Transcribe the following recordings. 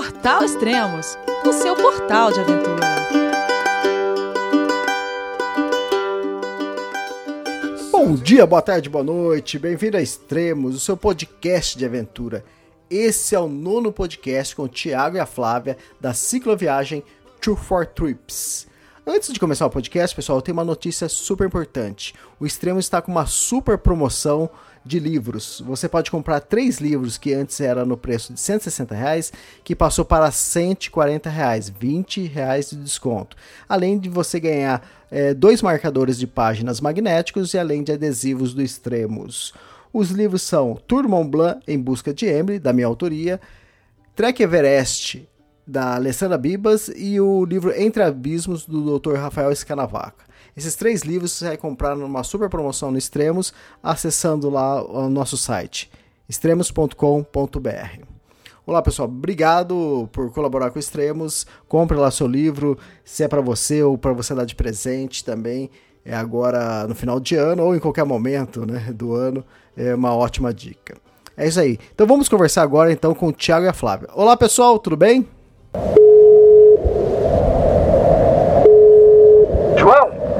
Portal Extremos, o seu portal de aventura. Bom dia, boa tarde, boa noite, bem-vindo a Extremos, o seu podcast de aventura. Esse é o nono podcast com o Thiago e a Flávia da cicloviagem Two for Trips. Antes de começar o podcast, pessoal, tenho uma notícia super importante. O Extremo está com uma super promoção de livros. Você pode comprar três livros que antes era no preço de 160 reais, que passou para 140 reais, 20 reais de desconto. Além de você ganhar é, dois marcadores de páginas magnéticos e além de adesivos do Extremos. Os livros são Tour Mont Blanc em busca de Emily, da minha autoria, Trek Everest da Alessandra Bibas e o livro Entre Abismos do Dr. Rafael Escanavaca. Esses três livros você vai comprar numa super promoção no Extremos, acessando lá o nosso site, extremos.com.br. Olá pessoal, obrigado por colaborar com o Extremos. Compre lá seu livro, se é para você ou para você dar de presente também. É agora no final de ano ou em qualquer momento né, do ano, é uma ótima dica. É isso aí. Então vamos conversar agora então com o Thiago e a Flávia. Olá pessoal, tudo bem? João, é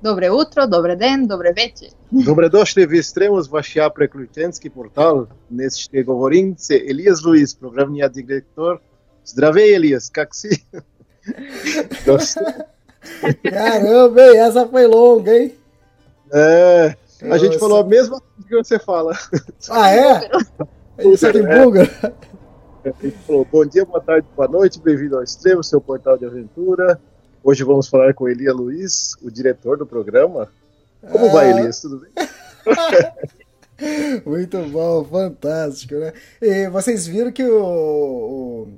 Dobre jutro, dobre den, dobre večer. Dobrodošli v Extremos, vaša preklučenski portal. Dnes ste govorim se Elias Luiz, programni direktor. Zdravej, Elias, kak si? Caramba, essa foi longa, hein? É, a Nossa. gente falou a mesma coisa que você fala. Ah, é? Isso tem é buga? É. Ele falou, bom dia, boa tarde, boa noite, bem-vindo ao Extremo, seu portal de aventura. Hoje vamos falar com Elia Luiz, o diretor do programa. Como ah. vai, Elias? Tudo bem? Muito bom, fantástico, né? E vocês viram que o,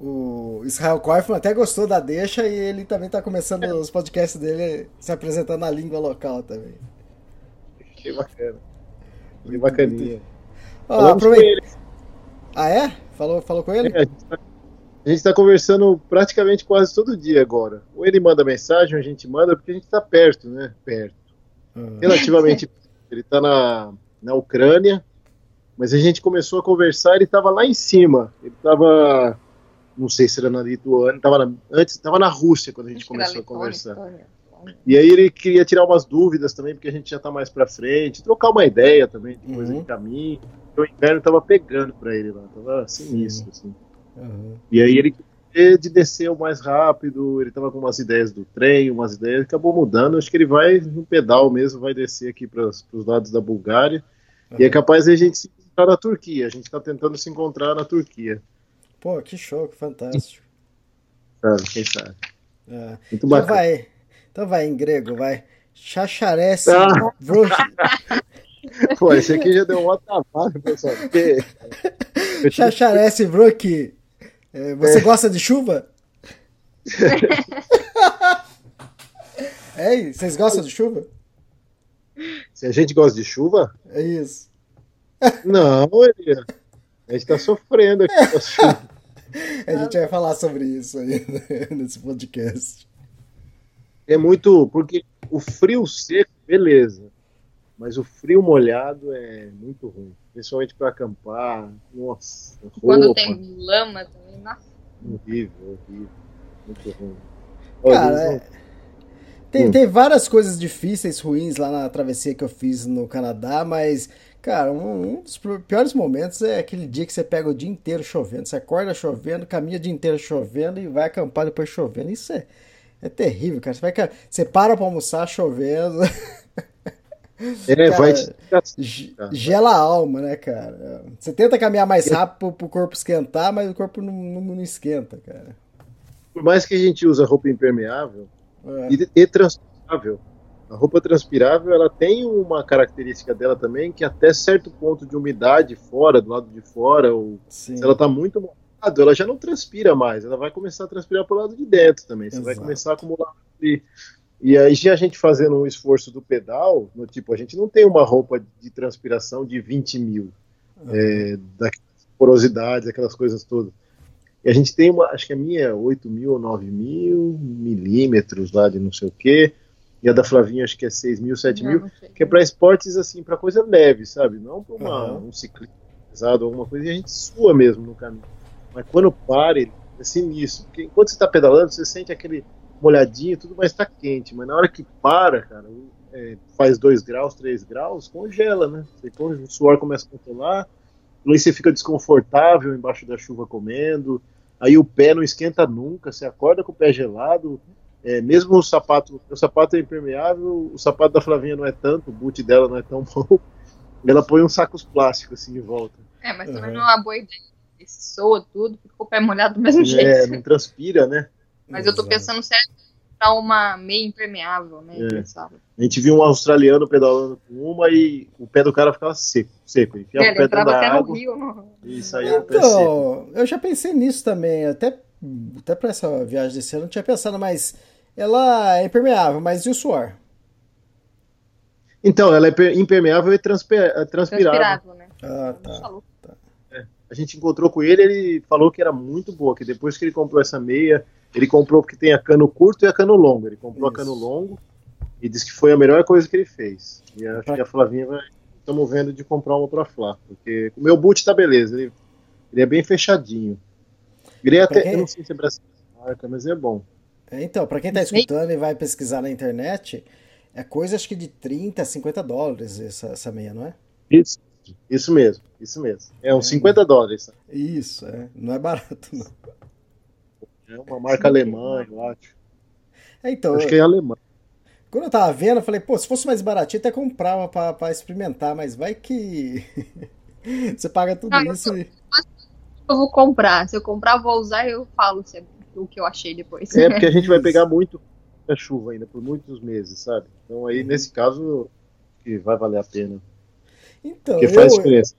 o, o Israel Koifman até gostou da deixa e ele também está começando os podcasts dele se apresentando na língua local também. Que bacana. Que bacaninha. Ah, aproveita... Ah, é? Falou, falou com ele? É, a gente tá a gente está conversando praticamente quase todo dia agora. Ou ele manda mensagem, ou a gente manda, porque a gente está perto, né? Perto. Uhum. Relativamente. ele está na, na Ucrânia, mas a gente começou a conversar, ele estava lá em cima. Ele estava, não sei se era na Lituânia, estava antes estava na Rússia quando a gente começou a conversar. E aí ele queria tirar umas dúvidas também, porque a gente já está mais para frente, trocar uma ideia também de coisa uhum. de caminho. O inverno estava pegando para ele lá, estava sinistro, assim. Uhum. E aí ele de descer o mais rápido, ele tava com umas ideias do trem, umas ideias, acabou mudando. Acho que ele vai no pedal mesmo, vai descer aqui para os lados da Bulgária. Uhum. E é capaz de a gente se encontrar na Turquia. A gente está tentando se encontrar na Turquia. Pô, que show, que fantástico. Sabe, quem sabe. É. Muito então bacana. vai, então vai em grego, vai. Chacharece. Ah. Pô, esse aqui já deu um outro trabalho, pessoal. Chacharece, Brook. É, você é. gosta de chuva? é, vocês gostam de chuva? Se a gente gosta de chuva? É isso. Não, Elia. A gente tá sofrendo aqui com a chuva. A gente vai falar sobre isso aí nesse podcast. É muito. Porque o frio seco, beleza. Mas o frio molhado é muito ruim principalmente para acampar. Nossa, roupa. Quando tem lama também, nossa. Horrível, horrível. Muito ruim. Cara, é... tem, hum. tem várias coisas difíceis, ruins lá na travessia que eu fiz no Canadá, mas, cara, um, um, dos piores momentos é aquele dia que você pega o dia inteiro chovendo. Você acorda chovendo, caminha o dia inteiro chovendo e vai acampar depois chovendo. Isso é, é terrível, cara. Você, vai, você para pra almoçar chovendo. É, vai gela a alma, né, cara? Você tenta caminhar mais rápido pro corpo esquentar, mas o corpo não, não, não esquenta, cara. Por mais que a gente use roupa impermeável é. e, e transportável, A roupa transpirável, ela tem uma característica dela também, que até certo ponto de umidade fora, do lado de fora, ou Sim. se ela tá muito molhada, ela já não transpira mais, ela vai começar a transpirar pro lado de dentro também. Você vai Exato. começar a acumular. E aí, já a gente fazendo um esforço do pedal, no tipo, a gente não tem uma roupa de transpiração de 20 mil, é, daquelas porosidades, aquelas coisas todas. E a gente tem uma, acho que a minha é 8 mil ou 9 mil milímetros lá de não sei o quê, e a da Flavinha acho que é 6 mil, 7 Não, mil, não que é para esportes assim, para coisa leve, sabe? Não para Aham. um ciclismo pesado, alguma coisa, e a gente sua mesmo no caminho. Mas quando para, é sinistro. Porque enquanto você está pedalando, você sente aquele molhadinho, e tudo, mas está quente. Mas na hora que para, cara, é, faz 2 graus, 3 graus, congela, né? Você, conge- o suor começa a controlar, aí você fica desconfortável embaixo da chuva comendo, aí o pé não esquenta nunca, você acorda com o pé gelado. É, mesmo o sapato, o sapato é impermeável, o sapato da Flavinha não é tanto, o boot dela não é tão bom. Ela põe uns sacos plásticos assim em volta. É, mas também Uhum. não é uma boa ideia. Esse soa tudo, fica com o pé molhado do mesmo É, jeito. não transpira, né? Mas eu tô Exato. pensando sério pra uma meia impermeável, né? É. A gente viu um australiano pedalando com uma e o pé do cara ficava seco, seco. Ele enfiava É, o pé entrava até no água rio. no- e saía o pé seco. Então, eu já pensei nisso também, até, até pra essa viagem desse ano eu não tinha pensado, mas ela é impermeável, mas e o suor? Então, ela é per- impermeável e é transpirável. Transpirável, né? Ah, tá. Falou. A gente encontrou com ele, ele falou que era muito boa, que depois que ele comprou essa meia, ele comprou porque tem a cano curto e a cano longo. Ele comprou Isso. a cano longo e disse que foi a melhor coisa que ele fez. E acho Pra- que a Flavinha vai. Estamos vendo de comprar uma pra Flá. Porque o meu boot tá beleza, ele, ele é bem fechadinho. Ele é até. quem- Eu não sei se é brasileiro marca, mas é bom. É, Então, pra quem tá escutando e vai pesquisar na internet, é coisa acho que de 30, 50 dólares essa, essa meia, não é? Isso, isso mesmo, isso mesmo. É uns 50 dólares. Isso, é. Não é barato, não. É uma marca alemã, eu acho. É, então, Acho que é alemã. quando eu tava vendo, eu falei, pô, se fosse mais baratinho, até comprava pra, pra experimentar, mas vai que você paga tudo Não, eu isso e... Eu vou comprar. Se eu comprar, eu vou usar e eu falo se é o que eu achei depois. É porque a gente vai pegar muito a chuva ainda por muitos meses, sabe? Então aí nesse caso que vai valer a pena, Então, porque faz eu, diferença.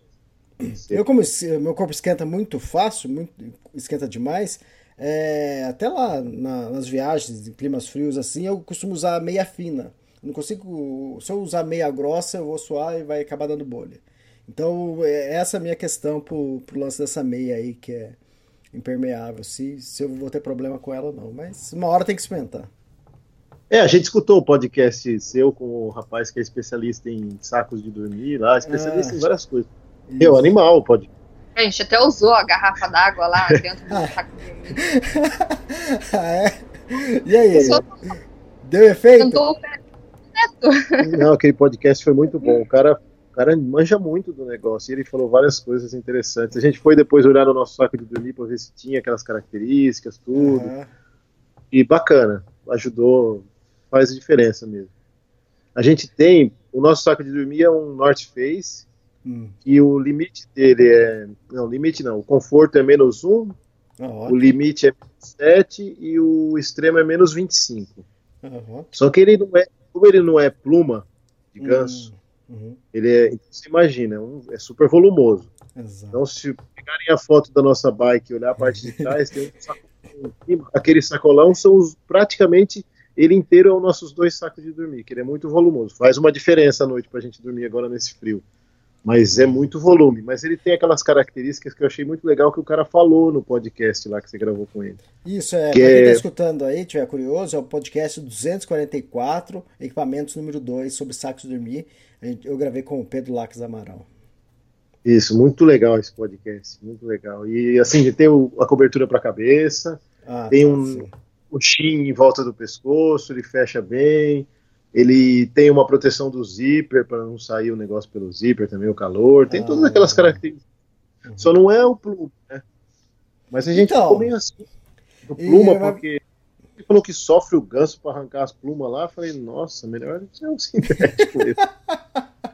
eu como meu corpo esquenta muito fácil, muito, esquenta demais, é, até lá na- nas viagens em climas frios assim, eu costumo usar meia fina. Não consigo, se eu usar meia grossa, eu vou suar e vai acabar dando bolha. Então, é essa é a minha questão pro, pro lance dessa meia aí, que é impermeável. Se, se eu vou ter problema com ela ou não. Mas uma hora tem que experimentar. É, a gente escutou o podcast seu com o rapaz que é especialista em sacos de dormir lá, especialista Ah. em várias coisas. Meu, animal pode. A gente até usou a garrafa d'água lá dentro do saco de dormir. ah, é? E aí, Só deu efeito? cantou o pé. Não, aquele podcast foi muito bom. O cara, o cara manja muito do negócio e ele falou várias coisas interessantes. A gente foi depois olhar no nosso saco de dormir para ver se tinha aquelas características, tudo. Ah, E bacana, ajudou, faz diferença mesmo. A gente tem, o nosso saco de dormir é um North Face hum, e o limite dele é, não, limite não, o conforto é menos 1, ah, o limite é menos 7 e o extremo é menos 25. Aham. Só que ele não é, como ele não é pluma de ganso, Hum, uhum, ele é, então você imagina, é, um- é super volumoso. exato. Então, se pegarem a foto da nossa bike e olhar a parte de trás, tem um saco, aquele sacolão são os, praticamente ele inteiro é os nossos dois sacos de dormir, que ele é muito volumoso. Faz uma diferença à noite pra gente dormir agora nesse frio. Mas é muito volume. Mas ele tem aquelas características que eu achei muito legal que o cara falou no podcast lá que você gravou com ele. Isso, é, Que quem é- tá escutando aí, tiver curioso, é o podcast 244, equipamentos número 2, sobre sacos dormir. Eu gravei com o Pedro Lax Amaral. Isso, muito legal esse podcast, muito legal. E assim, tem o- a cobertura para a cabeça, Ah, Tem tá, um- sim. o chin em volta do pescoço, ele fecha bem. Ele tem uma proteção do zíper para não sair o negócio pelo zíper também, o calor. Tem todas Ah. aquelas características. Só não é o pluma, né? Mas a gente Então. ficou meio assim. O pluma, E- porque ele falou que sofre o ganso para arrancar as plumas lá. Eu falei, nossa, melhor ser um sintético.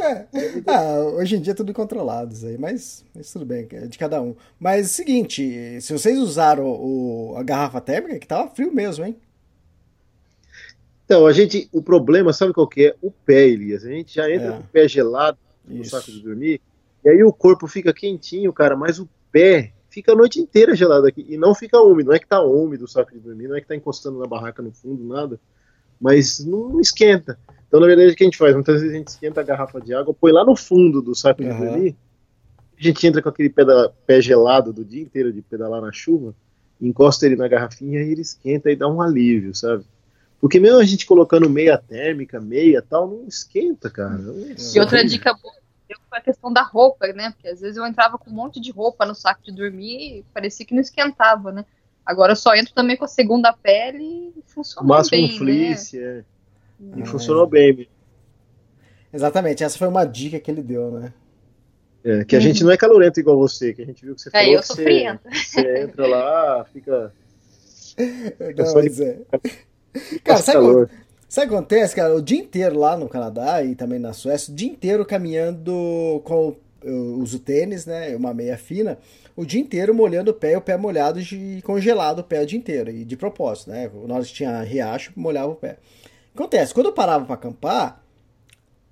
É, ah, hoje em dia é tudo controlado isso aí, mas, mas tudo bem, é de cada um. Mas é o seguinte, se vocês usaram o, a garrafa térmica, que tava frio mesmo, hein? Então, a gente, o problema, sabe qual que é? O pé, Elias. A gente já entra É. com o pé gelado no Isso. saco de dormir, e aí o corpo fica quentinho, cara, mas o pé fica a noite inteira gelado aqui, e não fica úmido, não é que tá úmido o saco de dormir, não é que tá encostando na barraca no fundo, nada, mas não esquenta. Então, na verdade, o que a gente faz? Muitas vezes a gente esquenta a garrafa de água, põe lá no fundo do saco de Aham. dormir, a gente entra com aquele pé gelado do dia inteiro de pedalar na chuva, encosta ele na garrafinha e ele esquenta e dá um alívio, sabe? Porque mesmo a gente colocando meia térmica, meia tal, não esquenta, cara. E outra dica boa que deu foi a questão da roupa, né? Porque às vezes eu entrava com um monte de roupa no saco de dormir e parecia que não esquentava, né? Agora eu só entro também com a segunda pele e O funciona máximo bem, um fleece, é. E Ah, funcionou bem. Exatamente, essa foi uma dica que ele deu, né? É, que a gente não é calorento igual você, que a gente viu que você É, falou eu que você, você entra lá, fica Não, de- mas é. Cara, sabe, calor. sabe o que acontece, cara? O dia inteiro lá no Canadá e também na Suécia, o dia inteiro caminhando com. Eu uso tênis, né? Uma meia fina. O dia inteiro molhando o pé e o pé molhado de congelado o pé o dia inteiro. E de propósito, né? Na hora que tinha riacho, molhava o pé. Acontece, quando eu parava pra acampar,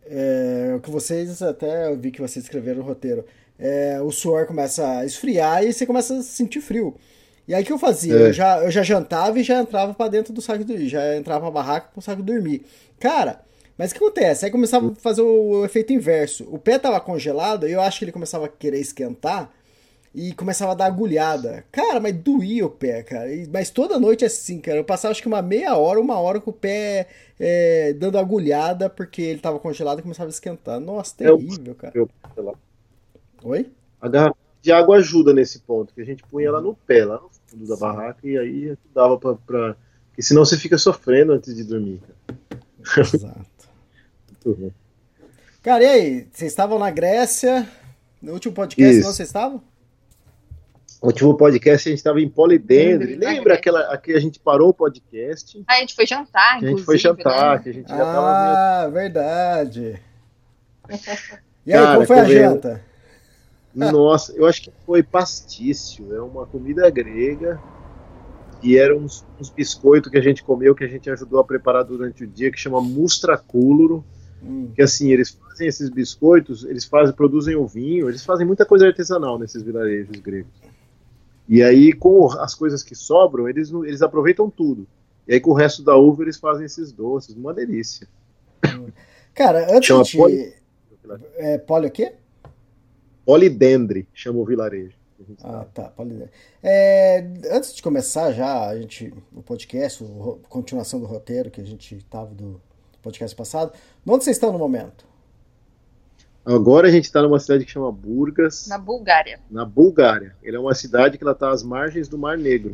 é, o que vocês até eu vi que vocês escreveram no roteiro, é, o suor começa a esfriar e você começa a sentir frio. E aí o que eu fazia? É. Eu, já, eu já jantava e já entrava pra dentro do saco dormir, já entrava pra barraca pro saco dormir. Cara, mas o que acontece? Aí começava a fazer o, o efeito inverso. O pé tava congelado e eu acho que ele começava a querer esquentar e começava a dar agulhada. Cara, mas doía o pé, cara. E- mas toda noite é assim, cara. Eu passava acho que uma meia hora, uma hora com o pé é, dando agulhada porque ele tava congelado e começava a esquentar. Nossa, É terrível, cara. eu-. Oi? A garrafa de água ajuda nesse ponto, que a gente punha ela no pé, lá no fundo da barraca, e aí dava pra, pra... Porque senão você fica sofrendo antes de dormir. cara. Exato. Muito ruim. Cara, e aí? Vocês estavam na Grécia? No último podcast, Isso. não vocês estavam? O último podcast a gente estava em Polidendro. Lembro, Lembra aquela aqui a gente parou o podcast? Aí a gente foi jantar, Que a gente foi jantar, né? que a gente já tava meio Ah, verdade. E aí, Cara, como foi a janta? Nossa, eu acho que foi pastício. É uma comida grega. E eram uns, uns biscoitos que a gente comeu, que a gente ajudou a preparar durante o dia, que chama mustracúluro. Hum, Que assim, eles fazem esses biscoitos, eles fazem, produzem o vinho, eles fazem muita coisa artesanal nesses vilarejos gregos. E aí, com as coisas que sobram, eles, eles aproveitam tudo. E aí, com o resto da uva, eles fazem esses doces. Uma delícia. Cara, antes Chama de... poli- É, poli o quê? Polidendre, chama o vilarejo. Ah, tá. É, antes de começar já a gente, o podcast, o ro- continuação do roteiro que a gente tava do podcast passado, onde vocês estão no momento? Agora a gente está numa cidade que chama Burgas, Na Bulgária. na Bulgária. Ele é uma cidade que ela está às margens do Mar Negro.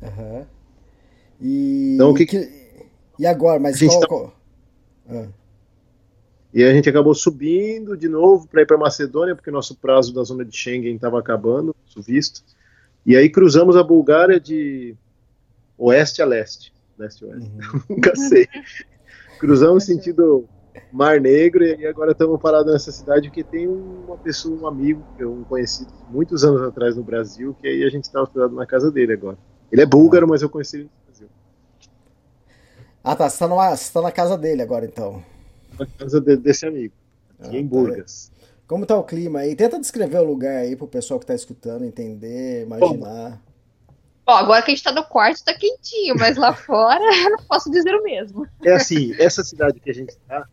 Aham. E... Então, o que- E agora, mas A gente qual... tá- qual- Ah, E a gente acabou subindo de novo para ir para Macedônia, porque nosso prazo da zona de Schengen estava acabando, visto. E aí cruzamos a Bulgária de oeste a leste. Leste a oeste. uhum. Nunca sei. Cruzamos sentido Mar Negro e agora estamos parados nessa cidade porque tem uma pessoa, um amigo, que eu um conhecido muitos anos atrás no Brasil, que aí a gente está hospedado na casa dele agora. Ele é búlgaro, mas eu conheci ele no Brasil. Ah, tá. Você tá, você tá na casa dele agora, então. Na casa de- desse amigo, aqui Ah, em tá. Burgas. Como tá o clima aí? Tenta descrever o lugar aí pro pessoal que tá escutando entender, imaginar. Ó, agora que a gente tá no quarto, tá quentinho, mas lá fora eu não posso dizer o mesmo. É assim, essa cidade que a gente está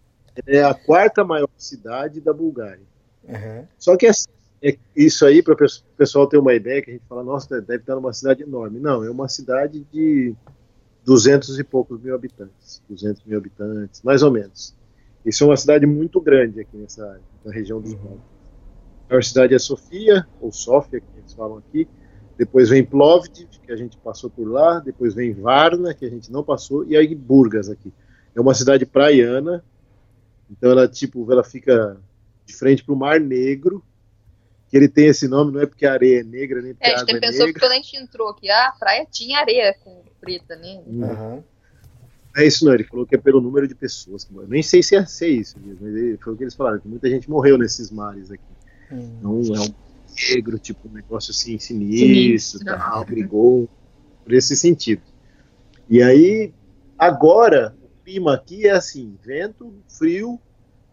é a quarta maior cidade da Bulgária. Aham. Só que assim, é isso aí, para o pessoal ter uma ideia, que a gente fala, nossa, deve estar numa cidade enorme. Não, é uma cidade de 200 e poucos mil habitantes. 200 mil habitantes, mais ou menos. Isso é uma cidade muito grande aqui nessa área, na região dos Balcãs. A maior cidade é Sofia, ou Sófia, que eles falam aqui. Depois vem Plovdiv, que a gente passou por lá. Depois vem Varna, que a gente não passou. E aí Burgas aqui. É uma cidade praiana. Então ela, tipo, ela fica de frente para o Mar Negro. Que ele tem esse nome, não é porque a areia é negra, nem porque É, a a gente água é pensou que negra. quando a gente entrou aqui, a praia tinha areia com preta, né? Hum. É isso não, ele falou que é pelo número de pessoas que morreram. Nem sei se é ser isso, mesmo, mas ele, foi o que eles falaram, que muita gente morreu nesses mares aqui. Hum. Então é um negro, tipo, um negócio assim, sinistro, Sinistro. tal, brigou, por esse sentido. E aí, agora, clima aqui é assim, vento, frio,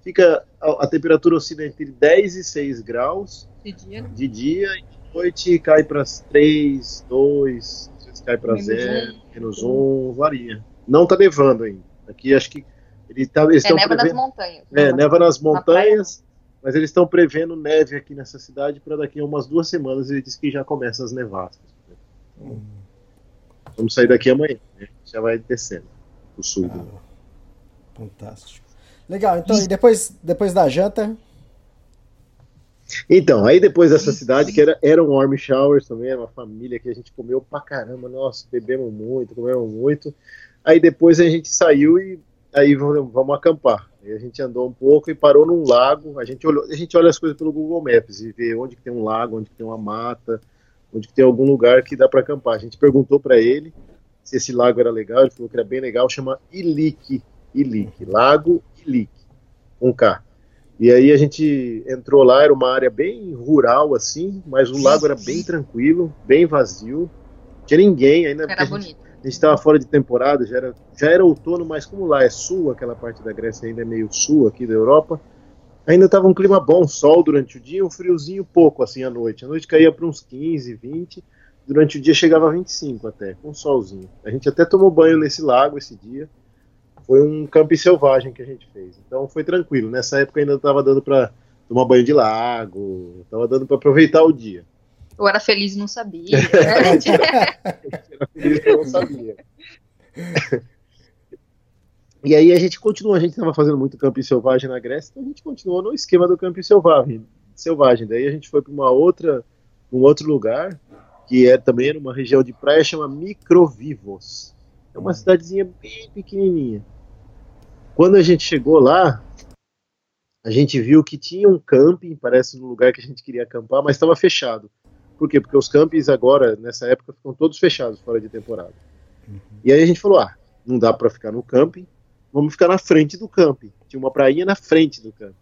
fica a, a temperatura oscila entre 10 e 6 graus De dia. de dia e de noite cai para 3, 2, às vezes cai para Menos 0, um. menos 1, varia. Não tá nevando ainda. Aqui acho que ele tá, eles É estão neva nas prevendo, montanhas. é, neva nas Na montanhas, mas eles estão prevendo neve aqui nessa cidade para daqui a umas duas semanas ele diz que já começa as nevascas. Vamos sair daqui amanhã, né? já vai descendo o sul. né? Fantástico. Legal, então, e depois, depois da janta? Então, aí depois dessa cidade, que era, era um warm showers também, era uma família que a gente comeu pra caramba, nossa, bebemos muito, comemos muito. Aí depois a gente saiu e aí vamos, vamos acampar. Aí a gente andou um pouco e parou num lago. A gente, olhou, a gente olha as coisas pelo Google Maps e vê onde que tem um lago, onde que tem uma mata, onde que tem algum lugar que dá pra acampar. A gente perguntou pra ele se esse lago era legal, ele falou que era bem legal, chama Ilique, Ilique, Lago Ilique, com K. E aí a gente entrou lá, era uma área bem rural assim, mas o lago era bem tranquilo, bem vazio. Não tinha ninguém ainda. Era a gente- bonito. A gente estava fora de temporada, já era, já era outono, mas como lá é sul, aquela parte da Grécia ainda é meio sul aqui da Europa, ainda estava um clima bom, sol durante o dia, um friozinho pouco assim à noite. A noite caía para uns 15, 20, durante o dia chegava a 25 até, com solzinho. A gente até tomou banho nesse lago esse dia. Foi um camping selvagem que a gente fez. Então foi tranquilo. Nessa época ainda estava dando para tomar banho de lago, estava dando para aproveitar o dia. Eu era feliz e não sabia. né? Era feliz que eu não sabia. E aí a gente continuou, a gente estava fazendo muito camping selvagem na Grécia, então a gente continuou no esquema do camping selvagem. selvagem. Daí a gente foi para uma outra, um outro lugar, que é também numa região de praia, chama Microvivos. É uma cidadezinha bem pequenininha. Quando a gente chegou lá, a gente viu que tinha um camping, parece no lugar que a gente queria acampar, mas estava fechado. Por quê? Porque os campings agora, nessa época, ficam todos fechados fora de temporada. E aí a gente falou: ah, não dá para ficar no camping, vamos ficar na frente do camping. Tinha uma prainha na frente do camping.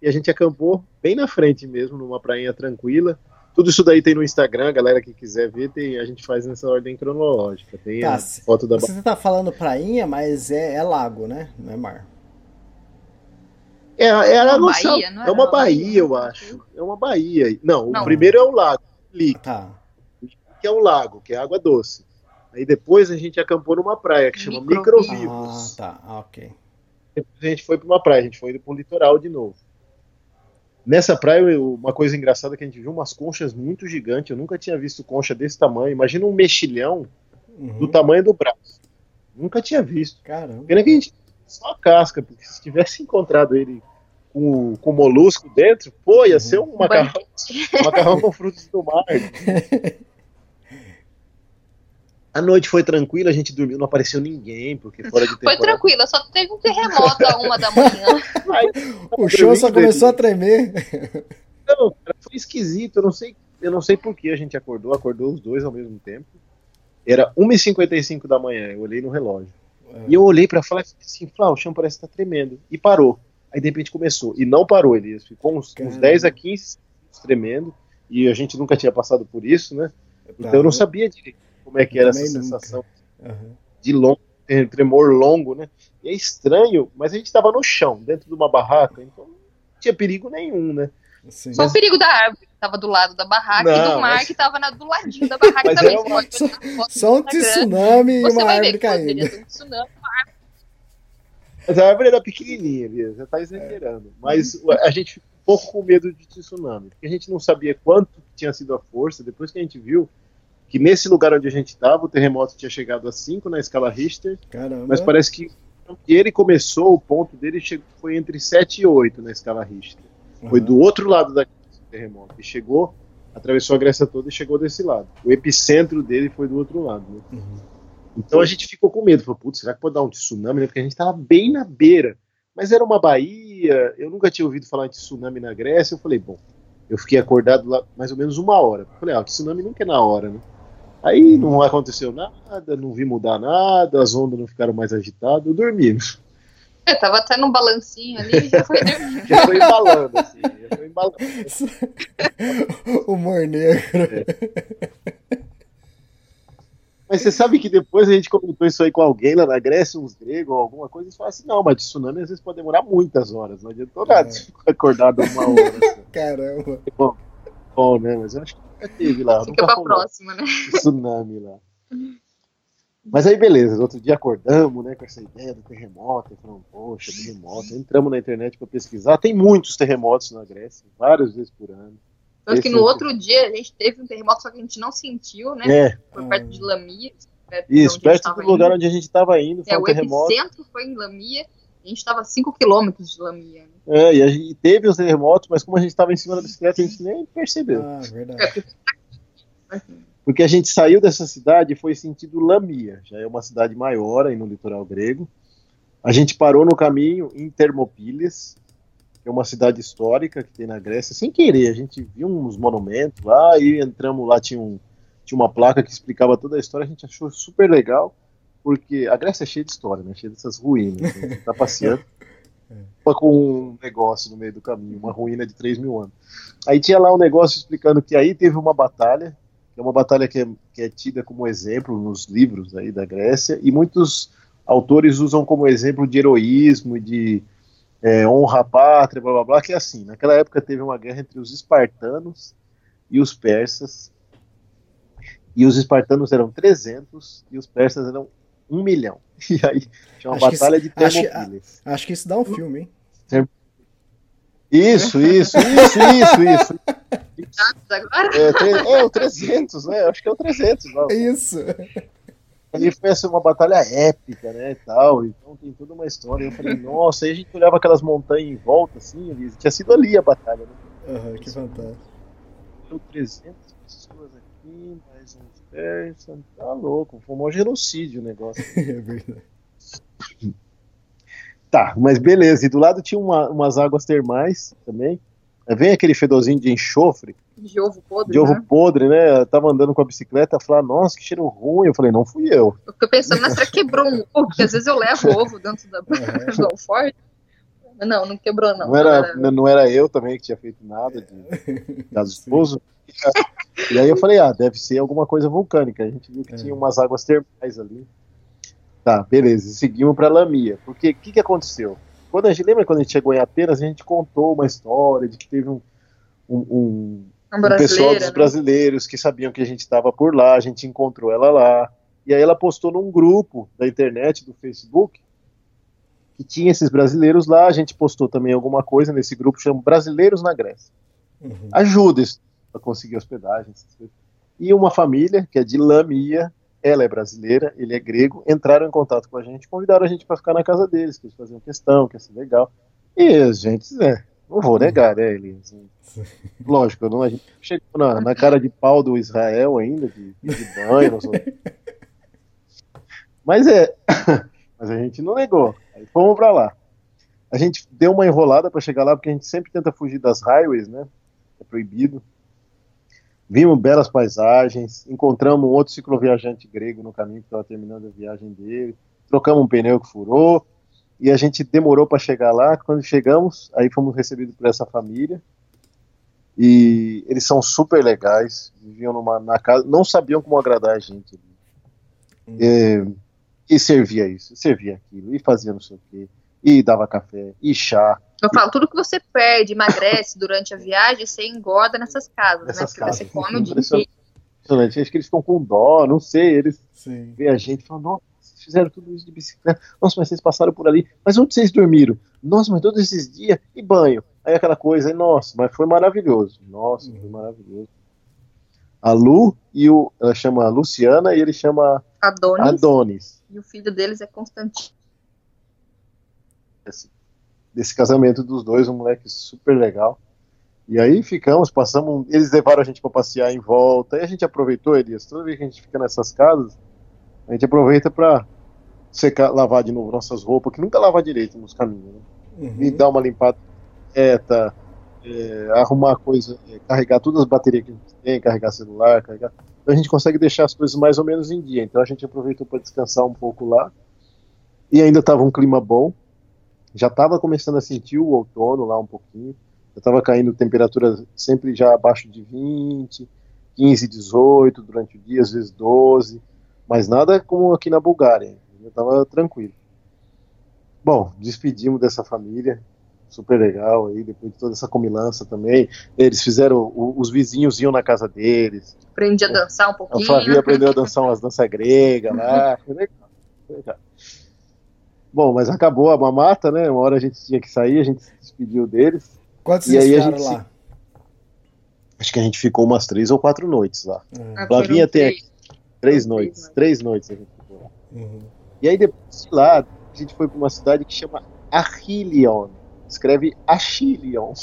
E a gente acampou bem na frente mesmo, numa prainha tranquila. Tudo isso daí tem no Instagram, galera que quiser ver, tem, a gente faz nessa ordem cronológica. Tem Tá, a foto da Você tá falando prainha, mas é, é lago, né? Não é mar. É, é, a uma não é era uma baía, baía, eu acho. É uma baía. Não, Não. o primeiro é o lago, Lick, Tá. que é um lago, que é água doce. Aí depois a gente acampou numa praia que chama Microvivos. Microvivos. Ah, tá. Ah, ok. Depois a gente foi para uma praia, a gente foi para o litoral de novo. Nessa praia, uma coisa engraçada é que a gente viu umas conchas muito gigantes. Eu nunca tinha visto concha desse tamanho. Imagina um mexilhão Uhum. do tamanho do braço. Nunca tinha visto. Caramba. Pena que a gente só a casca, porque se tivesse encontrado ele com, com molusco dentro, pô, ia ser um macarrão, um macarrão com frutos do mar. A noite foi tranquila, a gente dormiu, não apareceu ninguém, porque fora de Foi temporada. tranquila, só teve um terremoto a uma da manhã. O chão só começou a tremer. Não, cara, foi esquisito, eu não sei, eu não sei por que a gente acordou, acordou os dois ao mesmo tempo. Era 1h55 da manhã, eu olhei no relógio. E eu olhei pra falar assim, Flá, o chão parece que tá tremendo. E parou. Aí de repente começou. E não parou, ele ficou uns, uns Caramba. 10 a 15 segundos tremendo. E a gente nunca tinha passado por isso, né? Então eu não sabia direito como é que era essa nunca. sensação Aham. de longo, tremor longo, né? E é estranho, mas a gente tava no chão, dentro de uma barraca, então não tinha perigo nenhum, né? Sim. Só o perigo da árvore que tava do lado da barraca e Não, do mar mas- que tava na- do ladinho da barraca Mas também. Você uma- foto Só um tsunami e uma árvore caindo. um tsunami. Mas a árvore era pequenininha, Bia, você tá exagerando. Mas a gente ficou um pouco com medo de tsunami, porque a gente não sabia quanto tinha sido a força, depois que a gente viu que nesse lugar onde a gente estava, o terremoto tinha chegado a 5 na escala Richter, Caramba. mas parece que ele começou, o ponto dele chegou, foi entre 7 e 8 na escala Richter. Foi Aham. do outro lado da terremoto, e chegou, atravessou a Grécia toda e chegou desse lado. O epicentro dele foi do outro lado. né? Uhum. Então a gente ficou com medo, falou, putz, será que pode dar um tsunami? né? Porque a gente estava bem na beira. Mas era uma baía, eu nunca tinha ouvido falar de tsunami na Grécia. Eu falei, bom, eu fiquei acordado lá mais ou menos uma hora. Eu falei, ah, o tsunami nunca é na hora, né? Aí não aconteceu nada, não vi mudar nada, as ondas não ficaram mais agitadas, eu dormi. É, tava até num balancinho ali e já foi dormir. Já foi embalando, assim, já foi embalando. Humor negro. Mas você sabe que depois a gente comentou isso aí com alguém lá na Grécia, uns gregos ou alguma coisa, e falaram assim, não, mas de tsunami às vezes pode demorar muitas horas, não adiantou nada é. se ficar acordado uma hora. Assim. Caramba. Bom, bom, né, mas eu acho que nunca teve lá. Fica pra próxima, né? Tsunami lá. Mas aí, beleza, outro dia acordamos, né, com essa ideia do terremoto, falamos, poxa, terremoto. Entramos na internet para pesquisar, tem muitos terremotos na Grécia, várias vezes por ano. Tanto que no outro dia a gente teve um terremoto, só que a gente não sentiu, né? É. Foi perto de Lamia. Perto Isso, perto do lugar onde a gente estava indo. Foi é, um o terremoto. epicentro foi em Lamia. A gente estava a 5 quilômetros de Lamia. Né? É, e a gente teve os terremotos, mas como a gente estava em cima da bicicleta, a gente nem percebeu. Ah, verdade. É, porque a gente saiu dessa cidade e foi sentido Lamia, já é uma cidade maior aí no litoral grego. A gente parou no caminho em Termopílias, que é uma cidade histórica que tem na Grécia, sem querer. A gente viu uns monumentos lá e entramos lá, tinha, um, tinha uma placa que explicava toda a história, a gente achou super legal, porque a Grécia é cheia de história, né? cheia dessas ruínas. A gente tá passeando. com um negócio no meio do caminho, uma ruína de 3 mil anos. Aí tinha lá um negócio explicando que aí teve uma batalha é uma batalha que é, que é tida como exemplo nos livros aí da Grécia, e muitos autores usam como exemplo de heroísmo, de é, honra à pátria, blá blá blá, que é assim, naquela época teve uma guerra entre os espartanos e os persas, e os espartanos eram 300 e os persas eram 1 milhão. E aí tinha uma acho batalha de Termopíles. Acho, acho, que isso dá um filme, hein? Isso, isso, isso, isso, isso. É, é, o 300, né? Acho que é o 300. Não. Isso. Ali foi assim, uma batalha épica, né, e tal, então tem toda uma história. Eu falei, nossa, aí a gente olhava aquelas montanhas em volta, assim, ali, tinha sido ali a batalha, né? Aham, uhum, que fantástico. Deu 300 pessoas aqui, mais uns persas, tá louco, foi um genocídio o negócio. é verdade. Tá, mas beleza. E do lado tinha uma, umas águas termais também. Vem aquele fedorzinho de enxofre. De ovo podre. De ovo né? podre, né? Eu tava andando com a bicicleta, falar, nossa, que cheiro ruim. Eu falei, não fui eu. Eu fico pensando, mas será que quebrou um ovo? Porque às vezes eu levo ovo dentro da do alforje. Não, não quebrou, não. Não era, não, não era eu também que tinha feito nada de caso esposo. E aí eu falei, ah, deve ser alguma coisa vulcânica. A gente viu que é. tinha umas águas termais ali. Tá, beleza. Seguimos para Lamia. Porque o que, que aconteceu? Quando a gente lembra quando a gente chegou em Atenas, a gente contou uma história de que teve um, um, um, um pessoal dos né? brasileiros que sabiam que a gente estava por lá, a gente encontrou ela lá. E aí ela postou num grupo da internet, do Facebook, que tinha esses brasileiros lá. A gente postou também alguma coisa nesse grupo, chama Brasileiros na Grécia. Uhum. Ajuda para conseguir hospedagem. E uma família, que é de Lamia, ela é brasileira, ele é grego, entraram em contato com a gente, convidaram a gente para ficar na casa deles, que eles faziam questão, que ia ser legal. E a gente, né, não vou negar, né, eles. Assim, lógico, não, a gente chegou na, na, cara de pau do Israel ainda, de, de banho, mas é, mas a gente não negou. Aí fomos para lá. A gente deu uma enrolada para chegar lá, porque a gente sempre tenta fugir das highways, né? É proibido. Vimos belas paisagens, encontramos um outro cicloviajante grego no caminho que estava terminando a viagem dele, trocamos um pneu que furou, e a gente demorou para chegar lá. Quando chegamos, aí fomos recebidos por essa família, e eles são super legais, viviam numa, na casa, não sabiam como agradar a gente. Hum. É, e servia isso, servia aquilo, e fazia não sei o quê, e dava café, e chá, eu falo, tudo que você perde, emagrece durante a viagem, você engorda nessas casas, né? nessas né? Porque casas. você come o dia inteiro. Impressionante. Acho que eles ficam com dó, não sei. Eles Sim. veem a gente e falam, nossa, vocês fizeram tudo isso de bicicleta. Nossa, mas vocês passaram por ali. Mas onde vocês dormiram? Nossa, mas todos esses dias, e banho? Aí aquela coisa, aí, nossa, mas foi maravilhoso. Nossa, foi maravilhoso. A Lu e o. Ela chama Luciana e ele chama Adonis. Adonis. E o filho deles é Constantino. Assim desse casamento dos dois, um moleque super legal. E aí ficamos, passamos, eles levaram a gente para passear em volta, e a gente aproveitou, Elias, toda vez que a gente fica nessas casas, a gente aproveita para secar, lavar de novo nossas roupas, que nunca lava direito nos caminhos, né? Uhum. E dar uma limpada reta, é, arrumar coisa, é, carregar todas as baterias que a gente tem, carregar celular, carregar. Então a gente consegue deixar as coisas mais ou menos em dia. Então a gente aproveitou para descansar um pouco lá. E ainda estava um clima bom já estava começando a sentir o outono lá um pouquinho, já estava caindo temperatura sempre já abaixo de 20, 15, 18 durante o dia, às vezes 12. Mas nada como aqui na Bulgária. Eu tava tranquilo. Bom, despedimos dessa família, super legal aí, depois de toda essa comilança também. Eles fizeram, os vizinhos iam na casa deles. Aprendi a dançar um pouquinho. A Flavia aprendeu a dançar umas danças gregas lá. Foi legal, foi legal. Bom, mas acabou a mamata, né? Uma hora a gente tinha que sair, a gente se despediu deles. Quantos e aí a gente lá? Se... Acho que a gente ficou umas três ou quatro noites lá. Ah, Flavinha tem três, três noites, noites, três noites a gente ficou lá. Uhum. E aí depois de lá, a gente foi para uma cidade que chama Achillion. Escreve Achillion.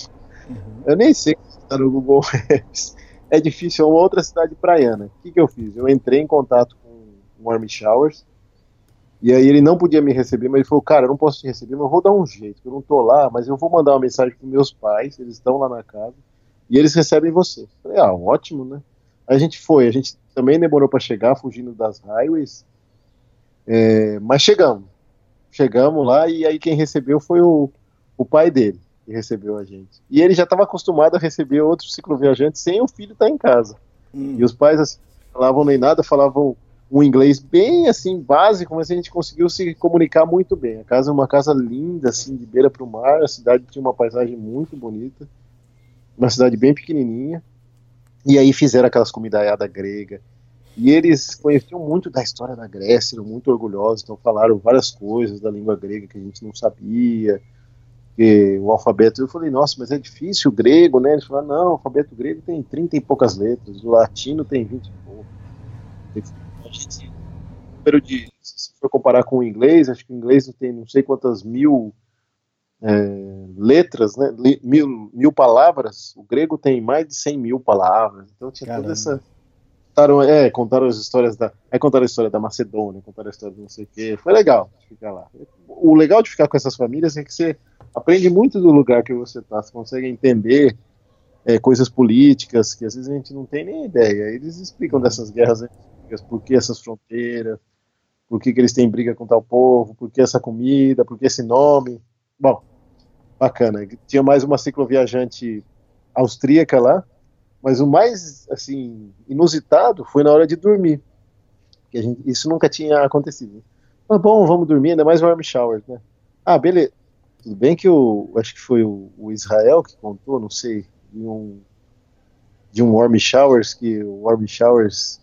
Uhum. Eu nem sei se está no Google Maps. É difícil, é uma outra cidade praiana. O que, que eu fiz? Eu entrei em contato com o Army Showers e aí ele não podia me receber, mas ele falou, cara, eu não posso te receber, mas eu vou dar um jeito, eu não tô lá, mas eu vou mandar uma mensagem para meus pais, eles estão lá na casa, e eles recebem você. Eu falei, ah, ótimo, né? Aí a gente foi, a gente também demorou para chegar, fugindo das highways, é, mas chegamos. Chegamos lá e aí quem recebeu foi o, o pai dele, que recebeu a gente. E ele já estava acostumado a receber outros cicloviajantes sem o filho estar tá em casa. Hum. E os pais assim, falavam nem nada, falavam um inglês bem assim básico, mas a gente conseguiu se comunicar muito bem. A casa é uma casa linda, assim, de beira para o mar. A cidade tinha uma paisagem muito bonita, uma cidade bem pequenininha. E aí fizeram aquelas comidaiadas grega. E eles conheciam muito da história da Grécia, eram muito orgulhosos, então falaram várias coisas da língua grega que a gente não sabia. Que o alfabeto, eu falei, nossa, mas é difícil o grego, né? Eles falaram, não, o alfabeto grego tem 30 e poucas letras, o latino tem 20 e pouco gente, número de, se for comparar com o inglês, acho que o inglês tem não sei quantas mil é, letras, né, mil, mil palavras, o grego tem mais de 100 mil palavras, então tinha Caramba. toda essa contaram, é, contaram as histórias da. Aí contaram a história da Macedônia, contaram a história de não sei o quê. Foi legal ficar lá. O legal de ficar com essas famílias é que você aprende muito do lugar que você está, você consegue entender é, coisas políticas que às vezes a gente não tem nem ideia. Eles explicam dessas guerras por que essas fronteiras, por que, que eles têm briga com tal povo, por que essa comida, por que esse nome. Bom, bacana. Tinha mais uma cicloviajante austríaca lá, mas o mais assim inusitado foi na hora de dormir. Que gente, isso nunca tinha acontecido. Mas bom, vamos dormir, ainda mais warm shower, né? Ah, beleza. Tudo bem que o acho que foi o, o Israel que contou, não sei, de um de um warm showers que o warm showers